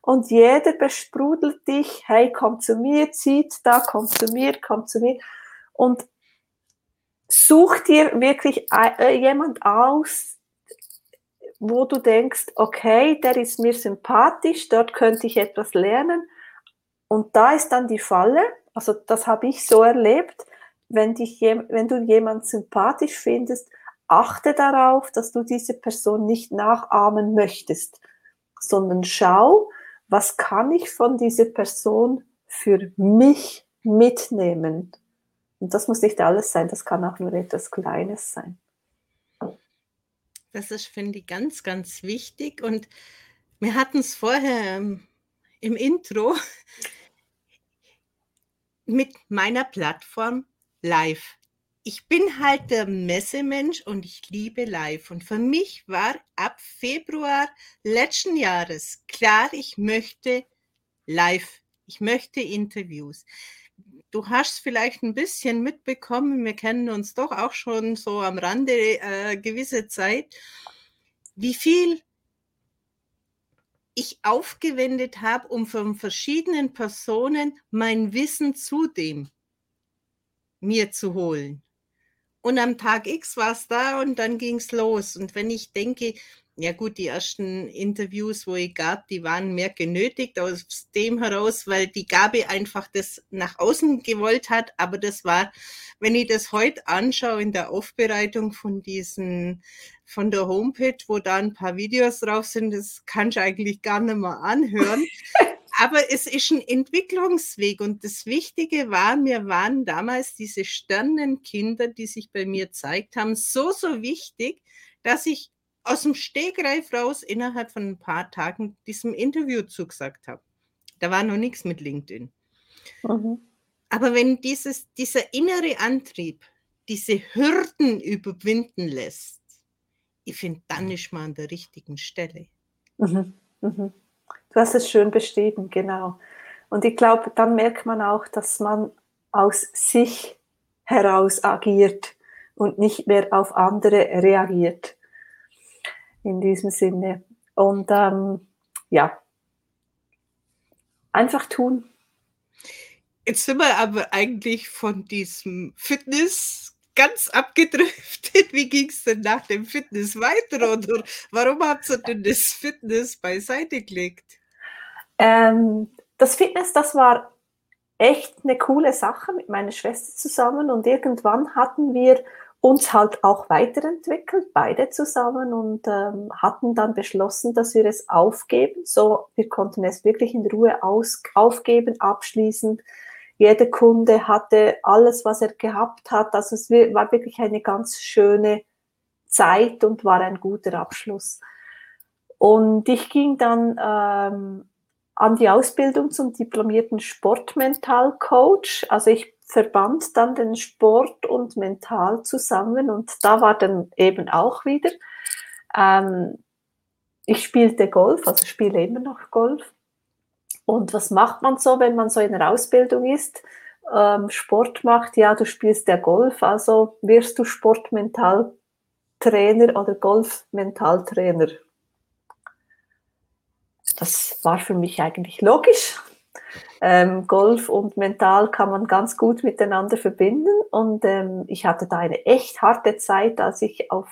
Und jeder besprudelt dich, hey, komm zu mir, zieht da, komm zu mir, komm zu mir. Und such dir wirklich äh, jemand aus, wo du denkst, okay, der ist mir sympathisch, dort könnte ich etwas lernen. Und da ist dann die Falle, also das habe ich so erlebt, wenn, dich, wenn du jemand sympathisch findest, achte darauf, dass du diese Person nicht nachahmen möchtest, sondern schau, was kann ich von dieser Person für mich mitnehmen. Und das muss nicht alles sein, das kann auch nur etwas Kleines sein. Das ist, finde ich, ganz, ganz wichtig. Und wir hatten es vorher ähm, im Intro mit meiner Plattform live. Ich bin halt der Messemensch und ich liebe live. Und für mich war ab Februar letzten Jahres klar, ich möchte live. Ich möchte Interviews du hast vielleicht ein bisschen mitbekommen, wir kennen uns doch auch schon so am Rande äh, gewisse Zeit, wie viel ich aufgewendet habe, um von verschiedenen Personen mein Wissen zu dem mir zu holen. Und am Tag X war es da und dann ging es los. Und wenn ich denke, ja gut, die ersten Interviews, wo ich gab, die waren mehr genötigt aus dem heraus, weil die Gabe einfach das nach außen gewollt hat. Aber das war, wenn ich das heute anschaue in der Aufbereitung von diesen, von der Homepage, wo da ein paar Videos drauf sind, das kann ich eigentlich gar nicht mehr anhören. Aber es ist ein Entwicklungsweg und das Wichtige war, mir waren damals diese Sternenkinder, die sich bei mir gezeigt haben, so, so wichtig, dass ich aus dem Stegreif raus innerhalb von ein paar Tagen diesem Interview zugesagt habe. Da war noch nichts mit LinkedIn. Mhm. Aber wenn dieses, dieser innere Antrieb diese Hürden überwinden lässt, ich finde, dann ist man an der richtigen Stelle. Mhm. Mhm. Du hast es schön beschrieben, genau. Und ich glaube, dann merkt man auch, dass man aus sich heraus agiert und nicht mehr auf andere reagiert in diesem Sinne. Und ähm, ja, einfach tun. Jetzt sind wir aber eigentlich von diesem Fitness ganz abgedriftet. Wie ging es denn nach dem Fitness weiter? Oder warum habt ihr denn das Fitness beiseite gelegt? Ähm, das Fitness, das war echt eine coole Sache mit meiner Schwester zusammen. Und irgendwann hatten wir uns halt auch weiterentwickelt, beide zusammen und ähm, hatten dann beschlossen, dass wir es aufgeben. So, wir konnten es wirklich in Ruhe aus, aufgeben, abschließen. Jeder Kunde hatte alles, was er gehabt hat. Also es war wirklich eine ganz schöne Zeit und war ein guter Abschluss. Und ich ging dann ähm, an die Ausbildung zum diplomierten Sportmentalcoach. Also ich verband dann den Sport und Mental zusammen und da war dann eben auch wieder, ähm, ich spielte Golf, also spiele immer noch Golf. Und was macht man so, wenn man so in der Ausbildung ist, ähm, Sport macht? Ja, du spielst der Golf, also wirst du Sportmentaltrainer oder Golfmentaltrainer. Das war für mich eigentlich logisch ähm, Golf und Mental kann man ganz gut miteinander verbinden. Und ähm, ich hatte da eine echt harte Zeit, als ich auf,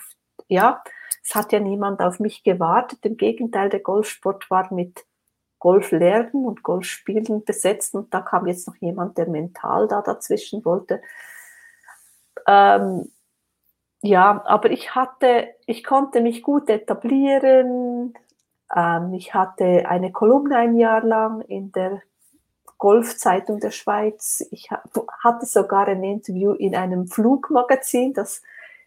ja, es hat ja niemand auf mich gewartet. Im Gegenteil, der Golfsport war mit Golf lernen und Golf spielen besetzt und da kam jetzt noch jemand, der mental da dazwischen wollte. Ähm, ja, aber ich hatte, ich konnte mich gut etablieren. Ähm, ich hatte eine Kolumne ein Jahr lang in der Golfzeitung der Schweiz. Ich hatte sogar ein Interview in einem Flugmagazin, das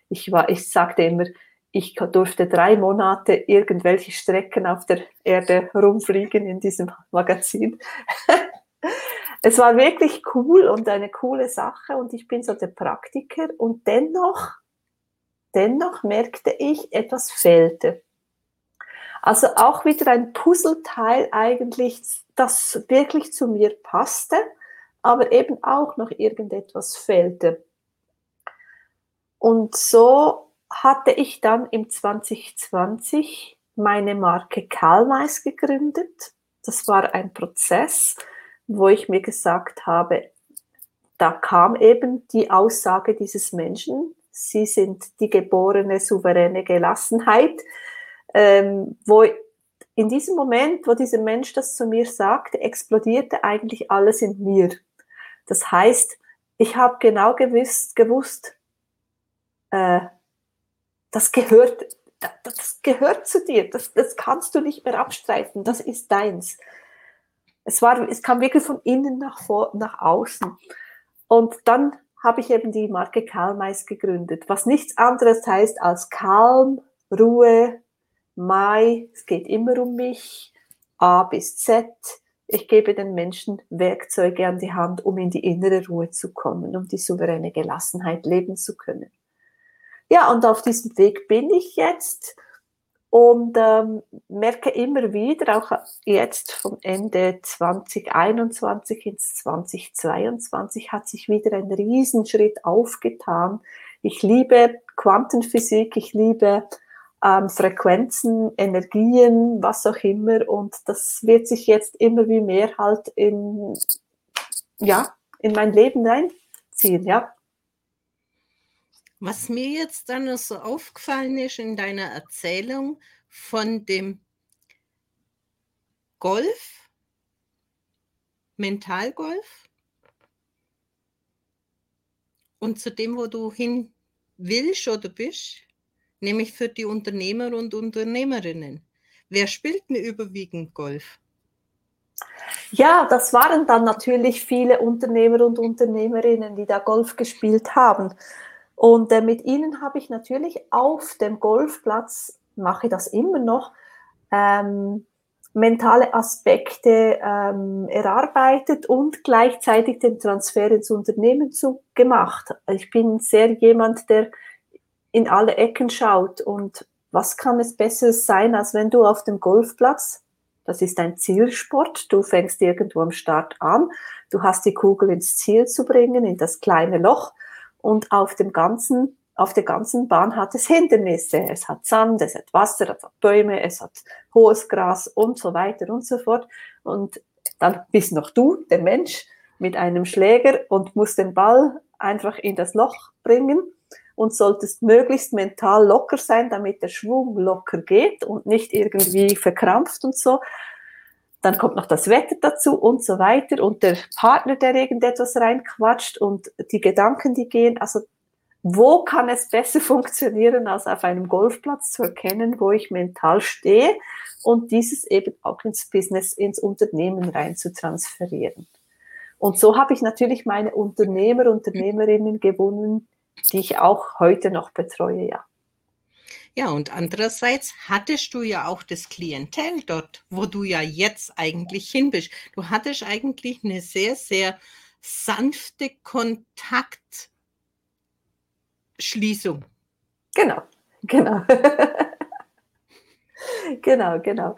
ich war, ich sagte immer, ich durfte drei Monate irgendwelche Strecken auf der Erde rumfliegen in diesem Magazin. es war wirklich cool und eine coole Sache und ich bin so der Praktiker und dennoch, dennoch merkte ich, etwas fehlte. Also auch wieder ein Puzzleteil eigentlich, das wirklich zu mir passte, aber eben auch noch irgendetwas fehlte. Und so hatte ich dann im 2020 meine Marke Kalmais gegründet. Das war ein Prozess, wo ich mir gesagt habe, da kam eben die Aussage dieses Menschen, sie sind die geborene souveräne Gelassenheit, ähm, wo in diesem Moment, wo dieser Mensch das zu mir sagte, explodierte eigentlich alles in mir. Das heißt, ich habe genau gewusst, gewusst äh, das gehört, das gehört zu dir, das, das kannst du nicht mehr abstreiten, das ist deins. Es, war, es kam wirklich von innen nach, vor, nach außen. Und dann habe ich eben die Marke Calmais gegründet, was nichts anderes heißt als Calm, Ruhe, Mai, es geht immer um mich, A bis Z. Ich gebe den Menschen Werkzeuge an die Hand, um in die innere Ruhe zu kommen, um die souveräne Gelassenheit leben zu können. Ja, und auf diesem Weg bin ich jetzt und ähm, merke immer wieder, auch jetzt vom Ende 2021 ins 2022 hat sich wieder ein Riesenschritt aufgetan. Ich liebe Quantenphysik, ich liebe ähm, Frequenzen, Energien, was auch immer. Und das wird sich jetzt immer wie mehr halt in, ja, in mein Leben reinziehen, ja. Was mir jetzt dann so aufgefallen ist in deiner Erzählung von dem Golf, Mentalgolf und zu dem, wo du hin willst oder bist, nämlich für die Unternehmer und Unternehmerinnen. Wer spielt denn überwiegend Golf? Ja, das waren dann natürlich viele Unternehmer und Unternehmerinnen, die da Golf gespielt haben. Und äh, mit ihnen habe ich natürlich auf dem Golfplatz, mache ich das immer noch, ähm, mentale Aspekte ähm, erarbeitet und gleichzeitig den Transfer ins Unternehmen zu, gemacht. Ich bin sehr jemand, der in alle Ecken schaut und was kann es Besseres sein, als wenn du auf dem Golfplatz, das ist ein Zielsport, du fängst irgendwo am Start an, du hast die Kugel ins Ziel zu bringen, in das kleine Loch und auf dem ganzen auf der ganzen Bahn hat es Hindernisse. Es hat Sand, es hat Wasser, es hat Bäume, es hat hohes Gras und so weiter und so fort. Und dann bist noch du, der Mensch, mit einem Schläger und musst den Ball einfach in das Loch bringen und solltest möglichst mental locker sein, damit der Schwung locker geht und nicht irgendwie verkrampft und so dann kommt noch das Wetter dazu und so weiter und der Partner, der irgendetwas reinquatscht und die Gedanken, die gehen. Also wo kann es besser funktionieren, als auf einem Golfplatz zu erkennen, wo ich mental stehe und dieses eben auch ins Business, ins Unternehmen rein zu transferieren. Und so habe ich natürlich meine Unternehmer, Unternehmerinnen gewonnen, die ich auch heute noch betreue, ja. Ja, und andererseits hattest du ja auch das Klientel dort, wo du ja jetzt eigentlich hin bist. Du hattest eigentlich eine sehr, sehr sanfte Kontaktschließung. Genau, genau. genau, genau.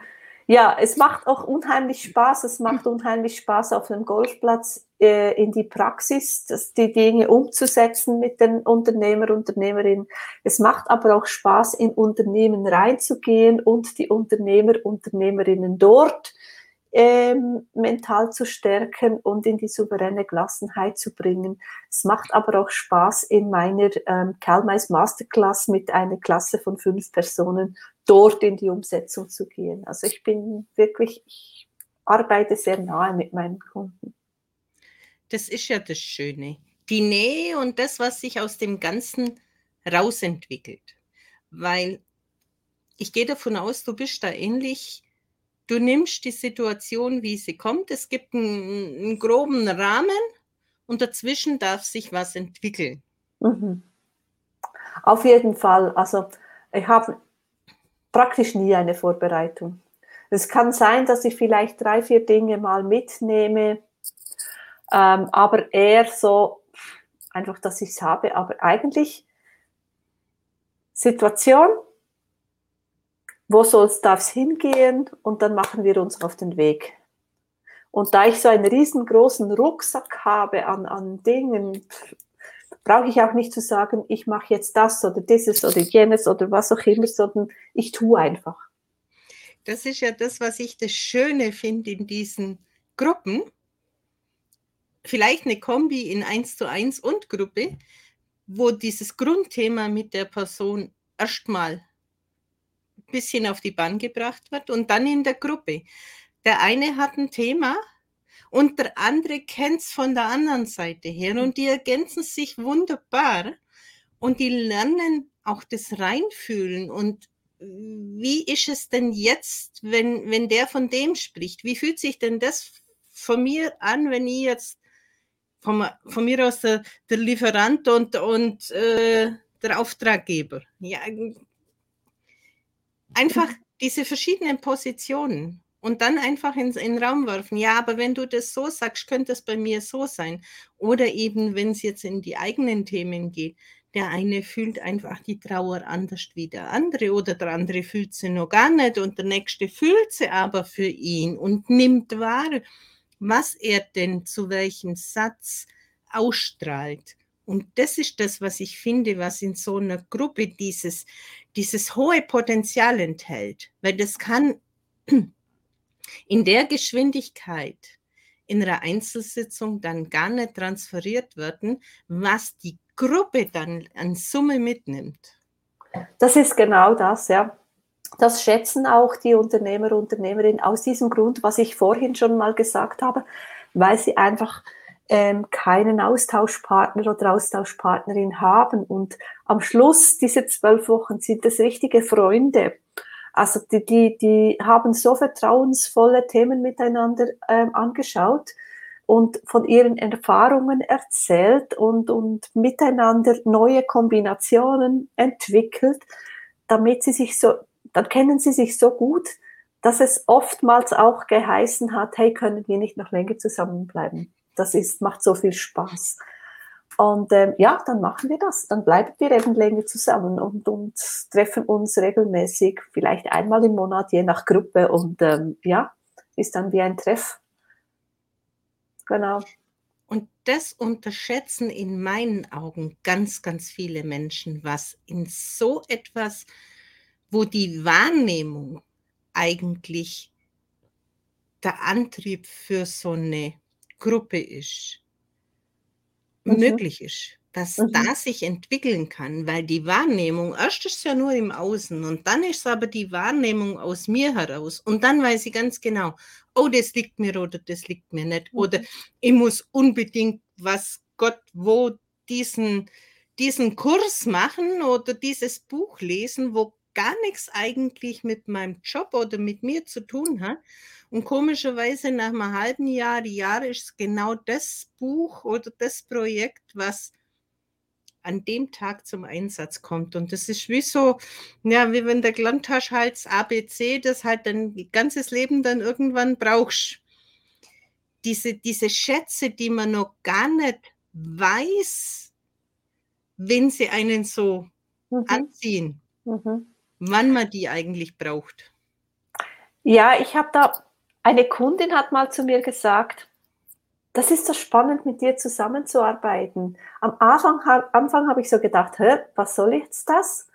Ja, es macht auch unheimlich Spaß. Es macht unheimlich Spaß, auf dem Golfplatz äh, in die Praxis, das, die Dinge umzusetzen mit den Unternehmer, Unternehmerinnen. Es macht aber auch Spaß, in Unternehmen reinzugehen und die Unternehmer, Unternehmerinnen dort ähm, mental zu stärken und in die souveräne Gelassenheit zu bringen. Es macht aber auch Spaß, in meiner ähm, Calmais Masterclass mit einer Klasse von fünf Personen dort in die Umsetzung zu gehen. Also ich bin wirklich, ich arbeite sehr nahe mit meinen Kunden. Das ist ja das Schöne. Die Nähe und das, was sich aus dem Ganzen rausentwickelt. Weil ich gehe davon aus, du bist da ähnlich. Du nimmst die Situation, wie sie kommt. Es gibt einen, einen groben Rahmen und dazwischen darf sich was entwickeln. Mhm. Auf jeden Fall. Also ich habe praktisch nie eine Vorbereitung. Es kann sein, dass ich vielleicht drei, vier Dinge mal mitnehme, ähm, aber eher so einfach, dass ich es habe. Aber eigentlich Situation, wo darf es hingehen und dann machen wir uns auf den Weg. Und da ich so einen riesengroßen Rucksack habe an, an Dingen, brauche ich auch nicht zu sagen, ich mache jetzt das oder dieses oder jenes oder was auch immer, sondern ich tue einfach. Das ist ja das, was ich das Schöne finde in diesen Gruppen. Vielleicht eine Kombi in 1 zu 1 und Gruppe, wo dieses Grundthema mit der Person erstmal bisschen auf die Bahn gebracht wird und dann in der Gruppe. Der eine hat ein Thema und der andere kennt es von der anderen Seite her und die ergänzen sich wunderbar und die lernen auch das Reinfühlen und wie ist es denn jetzt, wenn, wenn der von dem spricht? Wie fühlt sich denn das von mir an, wenn ich jetzt von, von mir aus der, der Lieferant und, und äh, der Auftraggeber? Ja, einfach diese verschiedenen Positionen und dann einfach in, in den Raum werfen. Ja, aber wenn du das so sagst, könnte es bei mir so sein. Oder eben, wenn es jetzt in die eigenen Themen geht. Der eine fühlt einfach die Trauer anders wie der andere oder der andere fühlt sie noch gar nicht und der nächste fühlt sie aber für ihn und nimmt wahr, was er denn zu welchem Satz ausstrahlt. Und das ist das, was ich finde, was in so einer Gruppe dieses, dieses hohe Potenzial enthält. Weil das kann in der Geschwindigkeit in einer Einzelsitzung dann gar nicht transferiert werden, was die Gruppe dann an Summe mitnimmt. Das ist genau das, ja. Das schätzen auch die Unternehmer, Unternehmerinnen aus diesem Grund, was ich vorhin schon mal gesagt habe, weil sie einfach ähm, keinen Austauschpartner oder Austauschpartnerin haben. Und am Schluss dieser zwölf Wochen sind das richtige Freunde. Also die, die, die haben so vertrauensvolle Themen miteinander ähm, angeschaut und von ihren Erfahrungen erzählt und, und miteinander neue Kombinationen entwickelt, damit sie sich so, dann kennen sie sich so gut, dass es oftmals auch geheißen hat, hey, können wir nicht noch länger zusammenbleiben? Das ist, macht so viel Spaß. Und ähm, ja, dann machen wir das. Dann bleiben wir eben länger zusammen und, und treffen uns regelmäßig, vielleicht einmal im Monat, je nach Gruppe. Und ähm, ja, ist dann wie ein Treff. Genau. Und das unterschätzen in meinen Augen ganz, ganz viele Menschen, was in so etwas, wo die Wahrnehmung eigentlich der Antrieb für so eine Gruppe ist, mhm. möglich ist, dass mhm. da sich entwickeln kann, weil die Wahrnehmung, erst ist es ja nur im Außen und dann ist es aber die Wahrnehmung aus mir heraus und dann weiß ich ganz genau, oh, das liegt mir oder das liegt mir nicht. Mhm. Oder ich muss unbedingt, was Gott, wo diesen, diesen Kurs machen oder dieses Buch lesen, wo gar nichts eigentlich mit meinem Job oder mit mir zu tun hat. Und komischerweise nach einem halben Jahr, Jahr ist es genau das Buch oder das Projekt, was an dem Tag zum Einsatz kommt. Und das ist wie so, ja, wie wenn der Landtaschhals ABC das halt dein ganzes Leben dann irgendwann brauchst. Diese, diese Schätze, die man noch gar nicht weiß, wenn sie einen so mhm. anziehen, mhm. Wann man die eigentlich braucht. Ja, ich habe da, eine Kundin hat mal zu mir gesagt, das ist so spannend, mit dir zusammenzuarbeiten. Am Anfang, Anfang habe ich so gedacht, Hä, was soll jetzt das?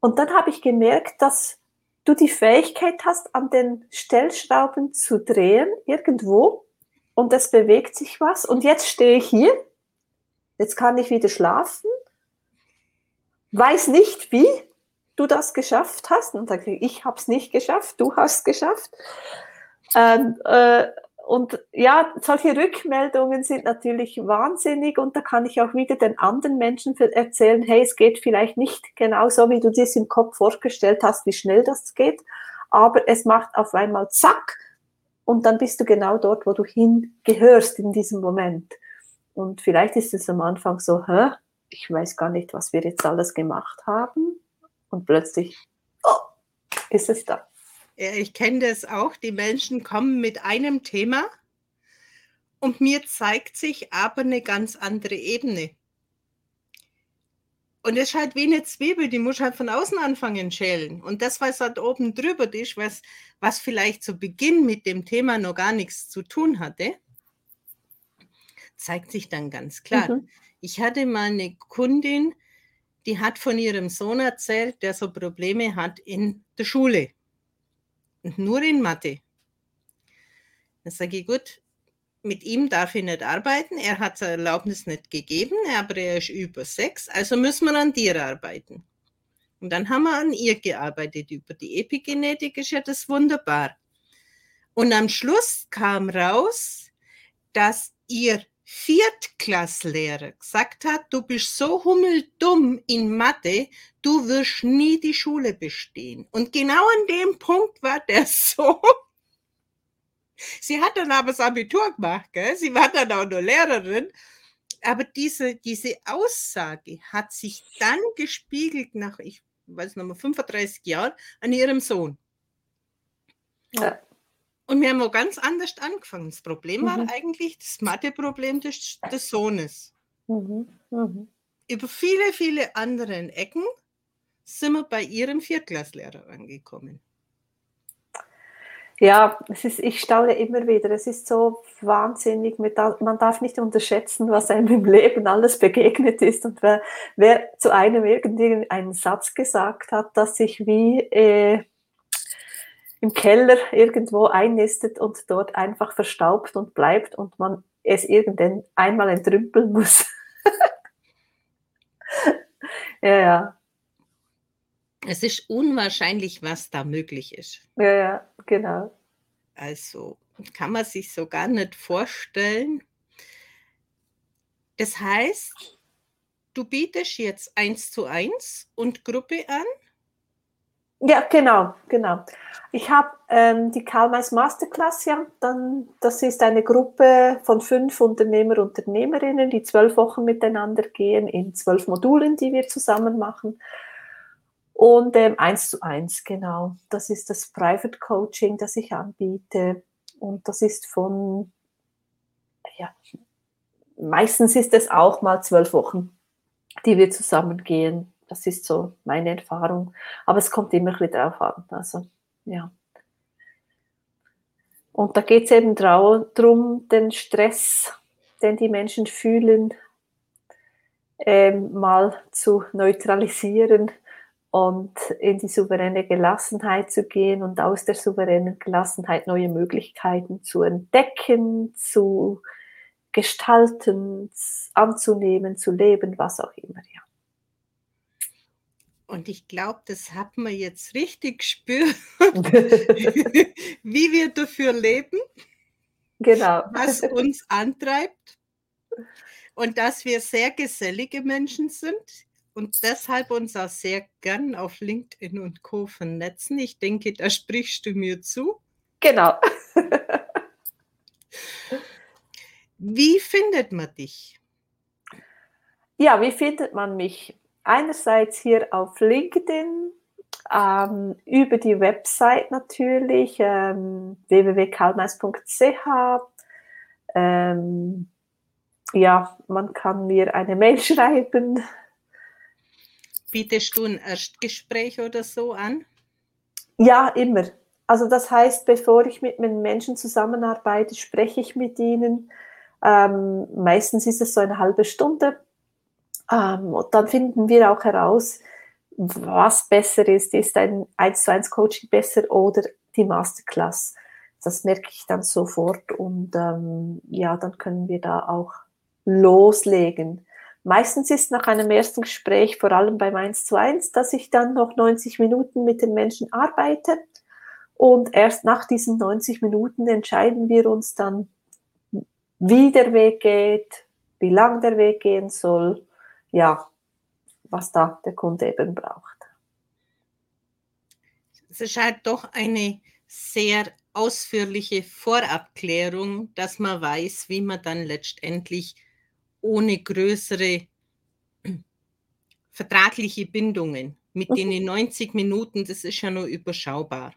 Und dann habe ich gemerkt, dass du die Fähigkeit hast, an den Stellschrauben zu drehen, irgendwo, und es bewegt sich was. Und jetzt stehe ich hier, jetzt kann ich wieder schlafen, weiß nicht, wie du das geschafft hast. Und dann ich, ich habe es nicht geschafft, du hast es geschafft. Ähm, äh, und ja, solche Rückmeldungen sind natürlich wahnsinnig und da kann ich auch wieder den anderen Menschen erzählen, hey, es geht vielleicht nicht genau so, wie du dir im Kopf vorgestellt hast, wie schnell das geht, aber es macht auf einmal zack und dann bist du genau dort, wo du hingehörst in diesem Moment. Und vielleicht ist es am Anfang so, hä, ich weiß gar nicht, was wir jetzt alles gemacht haben und plötzlich, oh, ist es da. Ich kenne das auch. Die Menschen kommen mit einem Thema und mir zeigt sich aber eine ganz andere Ebene. Und das ist halt wie eine Zwiebel, die muss halt von außen anfangen schälen. Und das, was halt oben drüber ist, was, was vielleicht zu Beginn mit dem Thema noch gar nichts zu tun hatte, zeigt sich dann ganz klar. Mhm. Ich hatte mal eine Kundin, die hat von ihrem Sohn erzählt, der so Probleme hat in der Schule. Und nur in Mathe. Dann sage ich, gut, mit ihm darf ich nicht arbeiten. Er hat seine Erlaubnis nicht gegeben, aber er ist über sechs, also müssen wir an dir arbeiten. Und dann haben wir an ihr gearbeitet über die Epigenetik, ist ja das wunderbar. Und am Schluss kam raus, dass ihr Viertklasslehrer gesagt hat, du bist so hummeldumm in Mathe, du wirst nie die Schule bestehen. Und genau an dem Punkt war der so. Sie hat dann aber das Abitur gemacht, gell? sie war dann auch nur Lehrerin. Aber diese, diese Aussage hat sich dann gespiegelt nach, ich weiß noch mal, 35 Jahren an ihrem Sohn. Ja. Und wir haben auch ganz anders angefangen. Das Problem mhm. war eigentlich das Matheproblem des, des Sohnes. Mhm. Mhm. Über viele, viele andere Ecken sind wir bei ihrem Viertklasslehrer angekommen. Ja, es ist, ich staune immer wieder. Es ist so wahnsinnig. Man darf nicht unterschätzen, was einem im Leben alles begegnet ist. Und wer, wer zu einem irgendwie einen Satz gesagt hat, dass sich wie äh, im Keller irgendwo einnistet und dort einfach verstaubt und bleibt und man es irgendwann einmal entrümpeln muss. ja, ja. Es ist unwahrscheinlich, was da möglich ist. Ja, ja, genau. Also kann man sich so gar nicht vorstellen. Das heißt, du bietest jetzt eins zu eins und Gruppe an? Ja, genau, genau. Ich habe ähm, die Karl-Mais Masterclass, ja, dann, das ist eine Gruppe von fünf Unternehmer, Unternehmerinnen, die zwölf Wochen miteinander gehen in zwölf Modulen, die wir zusammen machen. Und ähm, eins zu eins, genau. Das ist das Private Coaching, das ich anbiete. Und das ist von, ja, meistens ist es auch mal zwölf Wochen, die wir zusammen gehen. Das ist so meine Erfahrung. Aber es kommt immer bisschen drauf an. Also, ja. Und da geht es eben darum, den Stress, den die Menschen fühlen, ähm, mal zu neutralisieren und in die souveräne Gelassenheit zu gehen und aus der souveränen Gelassenheit neue Möglichkeiten zu entdecken, zu gestalten, anzunehmen, zu leben, was auch immer, ja. Und ich glaube, das hat man jetzt richtig gespürt, wie wir dafür leben, genau. was uns antreibt und dass wir sehr gesellige Menschen sind und deshalb uns auch sehr gern auf LinkedIn und Co. vernetzen. Ich denke, da sprichst du mir zu. Genau. wie findet man dich? Ja, wie findet man mich? Einerseits hier auf LinkedIn, ähm, über die Website natürlich, ähm, www.kalmeis.ch. Ähm, ja, man kann mir eine Mail schreiben. Bietest du ein Erstgespräch oder so an? Ja, immer. Also das heißt, bevor ich mit meinen Menschen zusammenarbeite, spreche ich mit ihnen. Ähm, meistens ist es so eine halbe Stunde ähm, und dann finden wir auch heraus, was besser ist. Ist ein 1 zu 1 Coaching besser oder die Masterclass? Das merke ich dann sofort und ähm, ja, dann können wir da auch loslegen. Meistens ist nach einem ersten Gespräch, vor allem beim 1 zu 1, dass ich dann noch 90 Minuten mit den Menschen arbeite und erst nach diesen 90 Minuten entscheiden wir uns dann, wie der Weg geht, wie lang der Weg gehen soll ja, was da der Kunde eben braucht. Es ist halt doch eine sehr ausführliche Vorabklärung, dass man weiß, wie man dann letztendlich ohne größere vertragliche Bindungen mit mhm. den 90 Minuten, das ist ja nur überschaubar.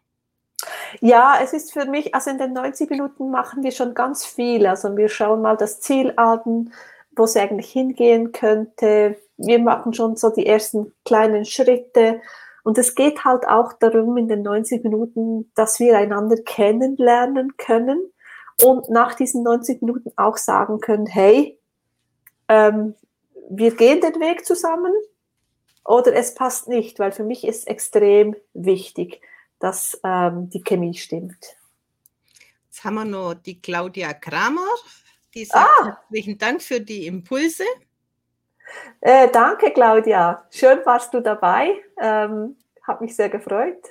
Ja, es ist für mich, also in den 90 Minuten machen wir schon ganz viel. Also wir schauen mal das Ziel an, wo es eigentlich hingehen könnte. Wir machen schon so die ersten kleinen Schritte. Und es geht halt auch darum in den 90 Minuten, dass wir einander kennenlernen können und nach diesen 90 Minuten auch sagen können, hey, ähm, wir gehen den Weg zusammen oder es passt nicht, weil für mich ist extrem wichtig, dass ähm, die Chemie stimmt. Jetzt haben wir noch die Claudia Kramer, die sagt ah. herzlichen Dank für die Impulse. Äh, danke, Claudia. Schön warst du dabei. Ähm, hat mich sehr gefreut.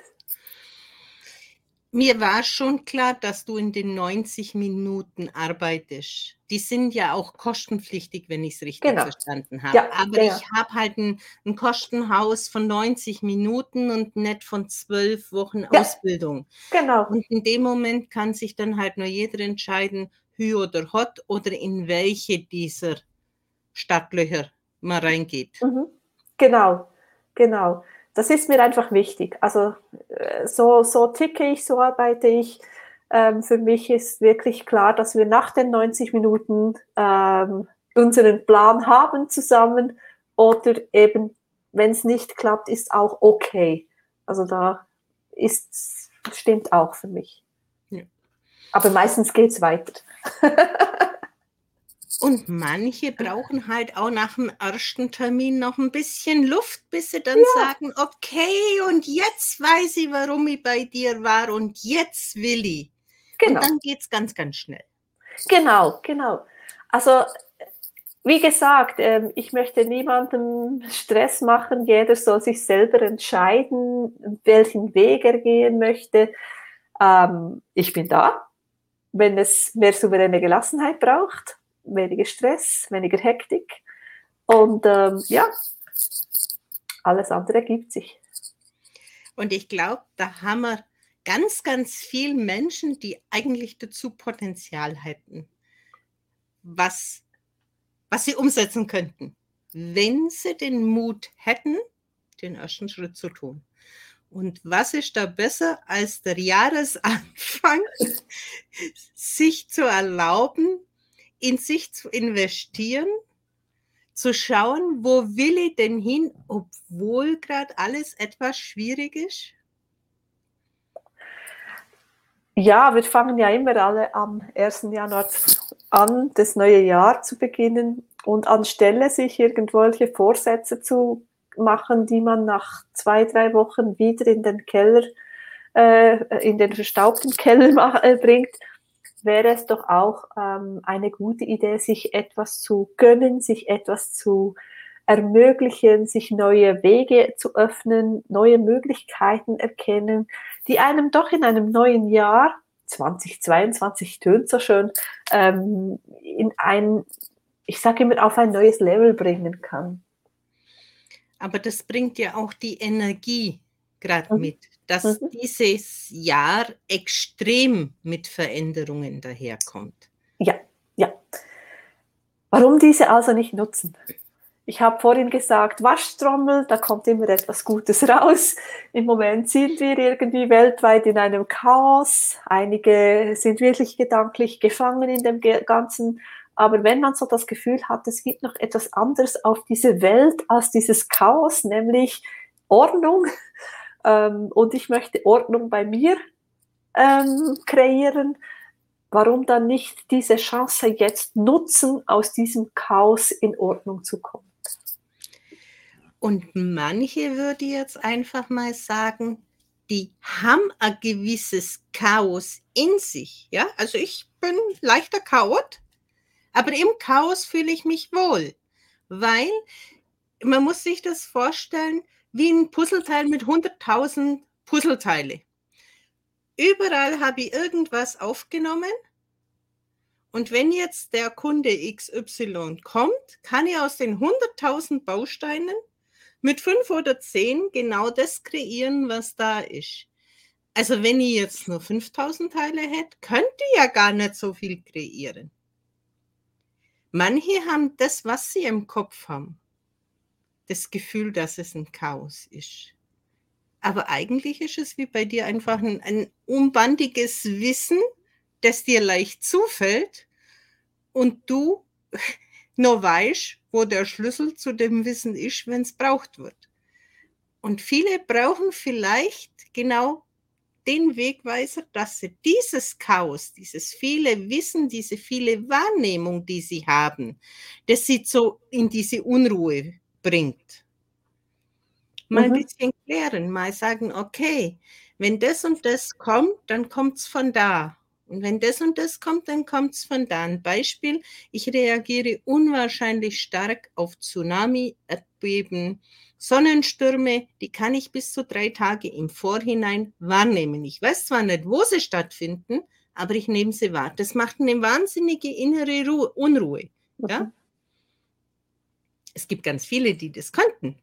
Mir war schon klar, dass du in den 90 Minuten arbeitest. Die sind ja auch kostenpflichtig, wenn ich es richtig genau. verstanden habe. Ja, Aber ja. ich habe halt ein, ein, Kostenhaus von 90 Minuten und nicht von zwölf Wochen ja. Ausbildung. Genau. Und in dem Moment kann sich dann halt nur jeder entscheiden, Hü oder Hot oder in welche dieser Stadtlöcher man reingeht. Mhm. Genau, genau das ist mir einfach wichtig. Also äh, so, so ticke ich, so arbeite ich. Ähm, für mich ist wirklich klar, dass wir nach den 90 Minuten ähm, unseren Plan haben zusammen oder eben, wenn es nicht klappt, ist auch okay. Also da ist, stimmt auch für mich. Aber meistens geht es weiter. Und manche brauchen halt auch nach dem ersten Termin noch ein bisschen Luft, bis sie dann ja. sagen, okay, und jetzt weiß ich, warum ich bei dir war und jetzt will ich. Genau. Und dann geht es ganz, ganz schnell. Genau, genau. Also, wie gesagt, ähm, ich möchte niemandem Stress machen. Jeder soll sich selber entscheiden, welchen Weg er gehen möchte. Ähm, ich bin da, wenn es mehr souveräne Gelassenheit braucht weniger Stress, weniger Hektik. Und ähm, ja, alles andere ergibt sich. Und ich glaube, da haben wir ganz, ganz viele Menschen, die eigentlich dazu Potenzial hätten, was, was sie umsetzen könnten, wenn sie den Mut hätten, den ersten Schritt zu tun. Und was ist da besser als der Jahresanfang, sich zu erlauben, in sich zu investieren, zu schauen, wo will ich denn hin, obwohl gerade alles etwas schwierig ist? Ja, wir fangen ja immer alle am 1. Januar an, das neue Jahr zu beginnen und anstelle sich irgendwelche Vorsätze zu machen, die man nach zwei, drei Wochen wieder in den Keller, äh, in den verstaubten Keller äh, bringt, wäre es doch auch ähm, eine gute Idee, sich etwas zu gönnen, sich etwas zu ermöglichen, sich neue Wege zu öffnen, neue Möglichkeiten erkennen, die einem doch in einem neuen Jahr, 2022 tönt so schön, ähm, in ein, ich sage immer, auf ein neues Level bringen kann. Aber das bringt ja auch die Energie gerade mhm. mit dass mhm. dieses Jahr extrem mit Veränderungen daherkommt. Ja, ja. Warum diese also nicht nutzen? Ich habe vorhin gesagt, Waschtrommel, da kommt immer etwas Gutes raus. Im Moment sind wir irgendwie weltweit in einem Chaos. Einige sind wirklich gedanklich gefangen in dem Ganzen. Aber wenn man so das Gefühl hat, es gibt noch etwas anderes auf dieser Welt als dieses Chaos, nämlich Ordnung, ähm, und ich möchte Ordnung bei mir ähm, kreieren. Warum dann nicht diese Chance jetzt nutzen, aus diesem Chaos in Ordnung zu kommen? Und manche würde jetzt einfach mal sagen, die haben ein gewisses Chaos in sich. Ja, also ich bin leichter Chaot, aber im Chaos fühle ich mich wohl, weil man muss sich das vorstellen, wie ein Puzzleteil mit 100.000 Puzzleteile. Überall habe ich irgendwas aufgenommen. Und wenn jetzt der Kunde XY kommt, kann ich aus den 100.000 Bausteinen mit fünf oder zehn genau das kreieren, was da ist. Also wenn ich jetzt nur 5000 Teile hätte, könnte ich ja gar nicht so viel kreieren. Manche haben das, was sie im Kopf haben das Gefühl, dass es ein Chaos ist. Aber eigentlich ist es wie bei dir einfach ein, ein unbandiges Wissen, das dir leicht zufällt und du nur weiß, wo der Schlüssel zu dem Wissen ist, wenn es braucht wird. Und viele brauchen vielleicht genau den Wegweiser, dass sie dieses Chaos, dieses viele Wissen, diese viele Wahrnehmung, die sie haben, das sie so in diese Unruhe bringt. Mal mhm. ein bisschen klären, mal sagen, okay, wenn das und das kommt, dann kommt es von da. Und wenn das und das kommt, dann kommt es von da. Ein Beispiel, ich reagiere unwahrscheinlich stark auf Tsunami, Erdbeben, Sonnenstürme, die kann ich bis zu drei Tage im Vorhinein wahrnehmen. Ich weiß zwar nicht, wo sie stattfinden, aber ich nehme sie wahr. Das macht eine wahnsinnige innere Ruhe, Unruhe. Ja? Mhm. Es gibt ganz viele, die das könnten,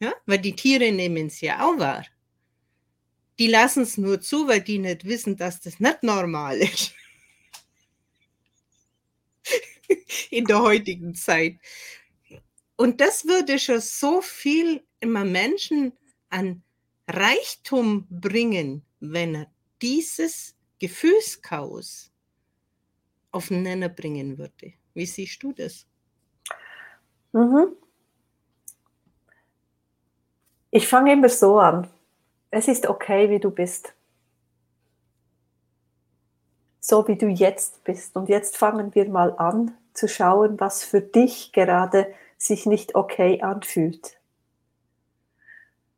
ja? weil die Tiere nehmen es ja auch wahr die lassen es nur zu, weil die nicht wissen, dass das nicht normal ist. In der heutigen Zeit. Und das würde schon so viel immer Menschen an Reichtum bringen, wenn er dieses Gefühlschaos auf den Nenner bringen würde. Wie siehst du das? Mhm. Ich fange immer so an es ist okay, wie du bist. So wie du jetzt bist. Und jetzt fangen wir mal an zu schauen, was für dich gerade sich nicht okay anfühlt.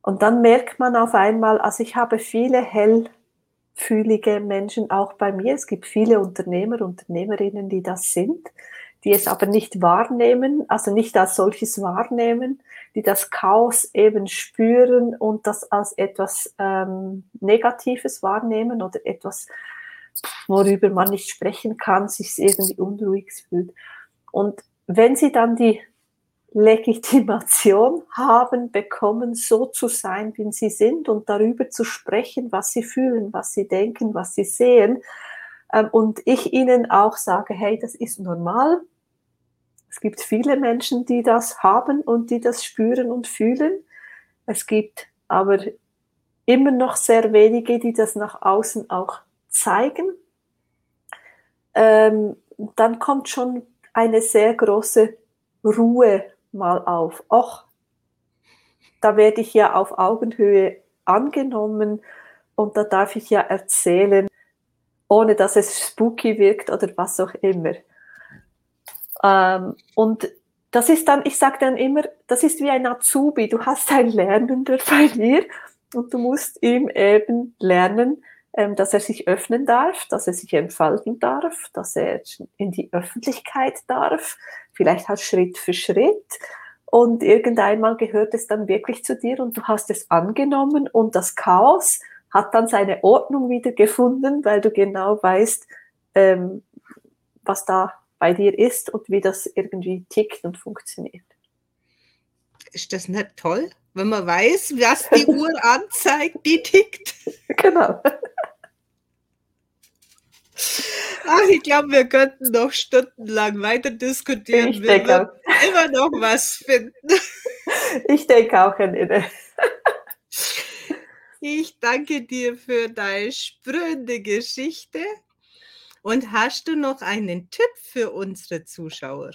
Und dann merkt man auf einmal, also ich habe viele hellfühlige Menschen auch bei mir. Es gibt viele Unternehmer, Unternehmerinnen, die das sind die es aber nicht wahrnehmen, also nicht als solches wahrnehmen, die das Chaos eben spüren und das als etwas ähm, Negatives wahrnehmen oder etwas, worüber man nicht sprechen kann, sich irgendwie unruhig fühlt. Und wenn sie dann die Legitimation haben, bekommen, so zu sein, wie sie sind und darüber zu sprechen, was sie fühlen, was sie denken, was sie sehen, ähm, und ich ihnen auch sage, hey, das ist normal. Es gibt viele Menschen, die das haben und die das spüren und fühlen. Es gibt aber immer noch sehr wenige, die das nach außen auch zeigen. Ähm, dann kommt schon eine sehr große Ruhe mal auf. Och, da werde ich ja auf Augenhöhe angenommen und da darf ich ja erzählen, ohne dass es spooky wirkt oder was auch immer. Ähm, und das ist dann, ich sage dann immer, das ist wie ein Azubi. Du hast einen Lernender bei dir und du musst ihm eben lernen, dass er sich öffnen darf, dass er sich entfalten darf, dass er in die Öffentlichkeit darf, vielleicht halt Schritt für Schritt. Und irgendeinmal gehört es dann wirklich zu dir und du hast es angenommen und das Chaos hat dann seine Ordnung wieder gefunden, weil du genau weißt, ähm, was da bei dir ist und wie das irgendwie tickt und funktioniert. Ist das nicht toll, wenn man weiß, was die Uhr anzeigt, die tickt? Genau. Ach, ich glaube, wir könnten noch stundenlang weiter diskutieren. Ich wir denke auch. immer noch was finden. Ich denke auch, Herr Ich danke dir für deine sprühende Geschichte. Und hast du noch einen Tipp für unsere Zuschauer?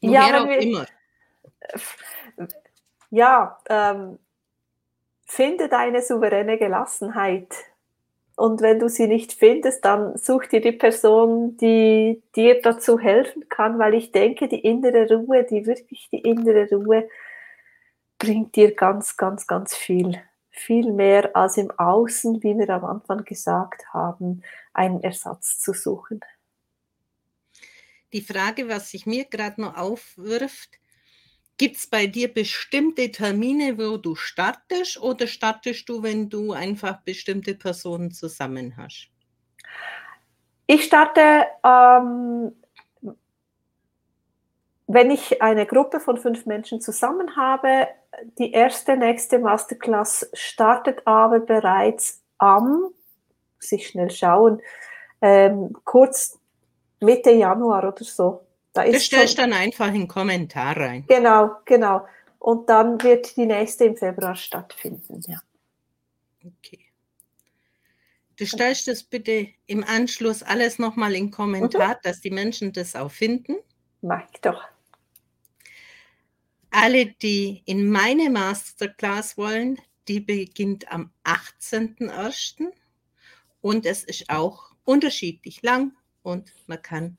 Woher ja, auch wir, immer. Ja, ähm, finde deine souveräne Gelassenheit. Und wenn du sie nicht findest, dann such dir die Person, die dir dazu helfen kann, weil ich denke, die innere Ruhe, die wirklich die innere Ruhe, bringt dir ganz, ganz, ganz viel viel mehr als im Außen, wie wir am Anfang gesagt haben, einen Ersatz zu suchen. Die Frage, was sich mir gerade noch aufwirft, gibt es bei dir bestimmte Termine, wo du startest oder startest du, wenn du einfach bestimmte Personen zusammen hast? Ich starte ähm, wenn ich eine Gruppe von fünf Menschen zusammen habe, die erste nächste Masterclass startet aber bereits am, muss ich schnell schauen, ähm, kurz Mitte Januar oder so. Da ist du stellst schon, dann einfach einen Kommentar rein. Genau, genau. Und dann wird die nächste im Februar stattfinden, ja. Okay. Du stellst das bitte im Anschluss alles nochmal in Kommentar, mhm. dass die Menschen das auch finden. Mach ich doch. Alle, die in meine Masterclass wollen, die beginnt am 18.01. Und es ist auch unterschiedlich lang und man kann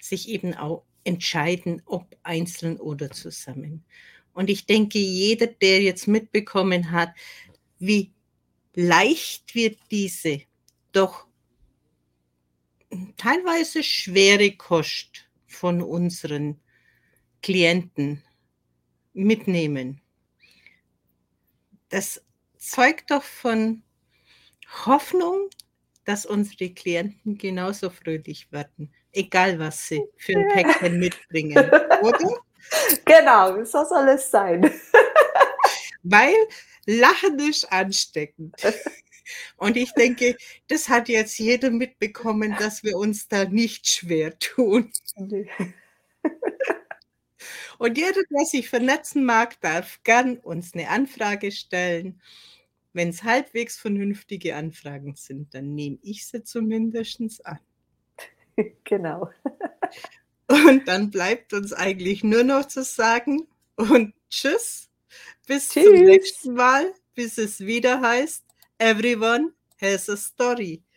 sich eben auch entscheiden, ob einzeln oder zusammen. Und ich denke, jeder, der jetzt mitbekommen hat, wie leicht wird diese doch teilweise schwere Kost von unseren Klienten mitnehmen. Das zeugt doch von Hoffnung, dass unsere Klienten genauso fröhlich werden, egal was sie für ein Päckchen mitbringen, oder? Genau, so soll es sein. Weil Lachen ist ansteckend. Und ich denke, das hat jetzt jeder mitbekommen, dass wir uns da nicht schwer tun. Und jeder, der sich vernetzen mag, darf gern uns eine Anfrage stellen. Wenn es halbwegs vernünftige Anfragen sind, dann nehme ich sie zumindest an. Genau. Und dann bleibt uns eigentlich nur noch zu sagen und tschüss, bis tschüss. zum nächsten Mal, bis es wieder heißt, Everyone has a story.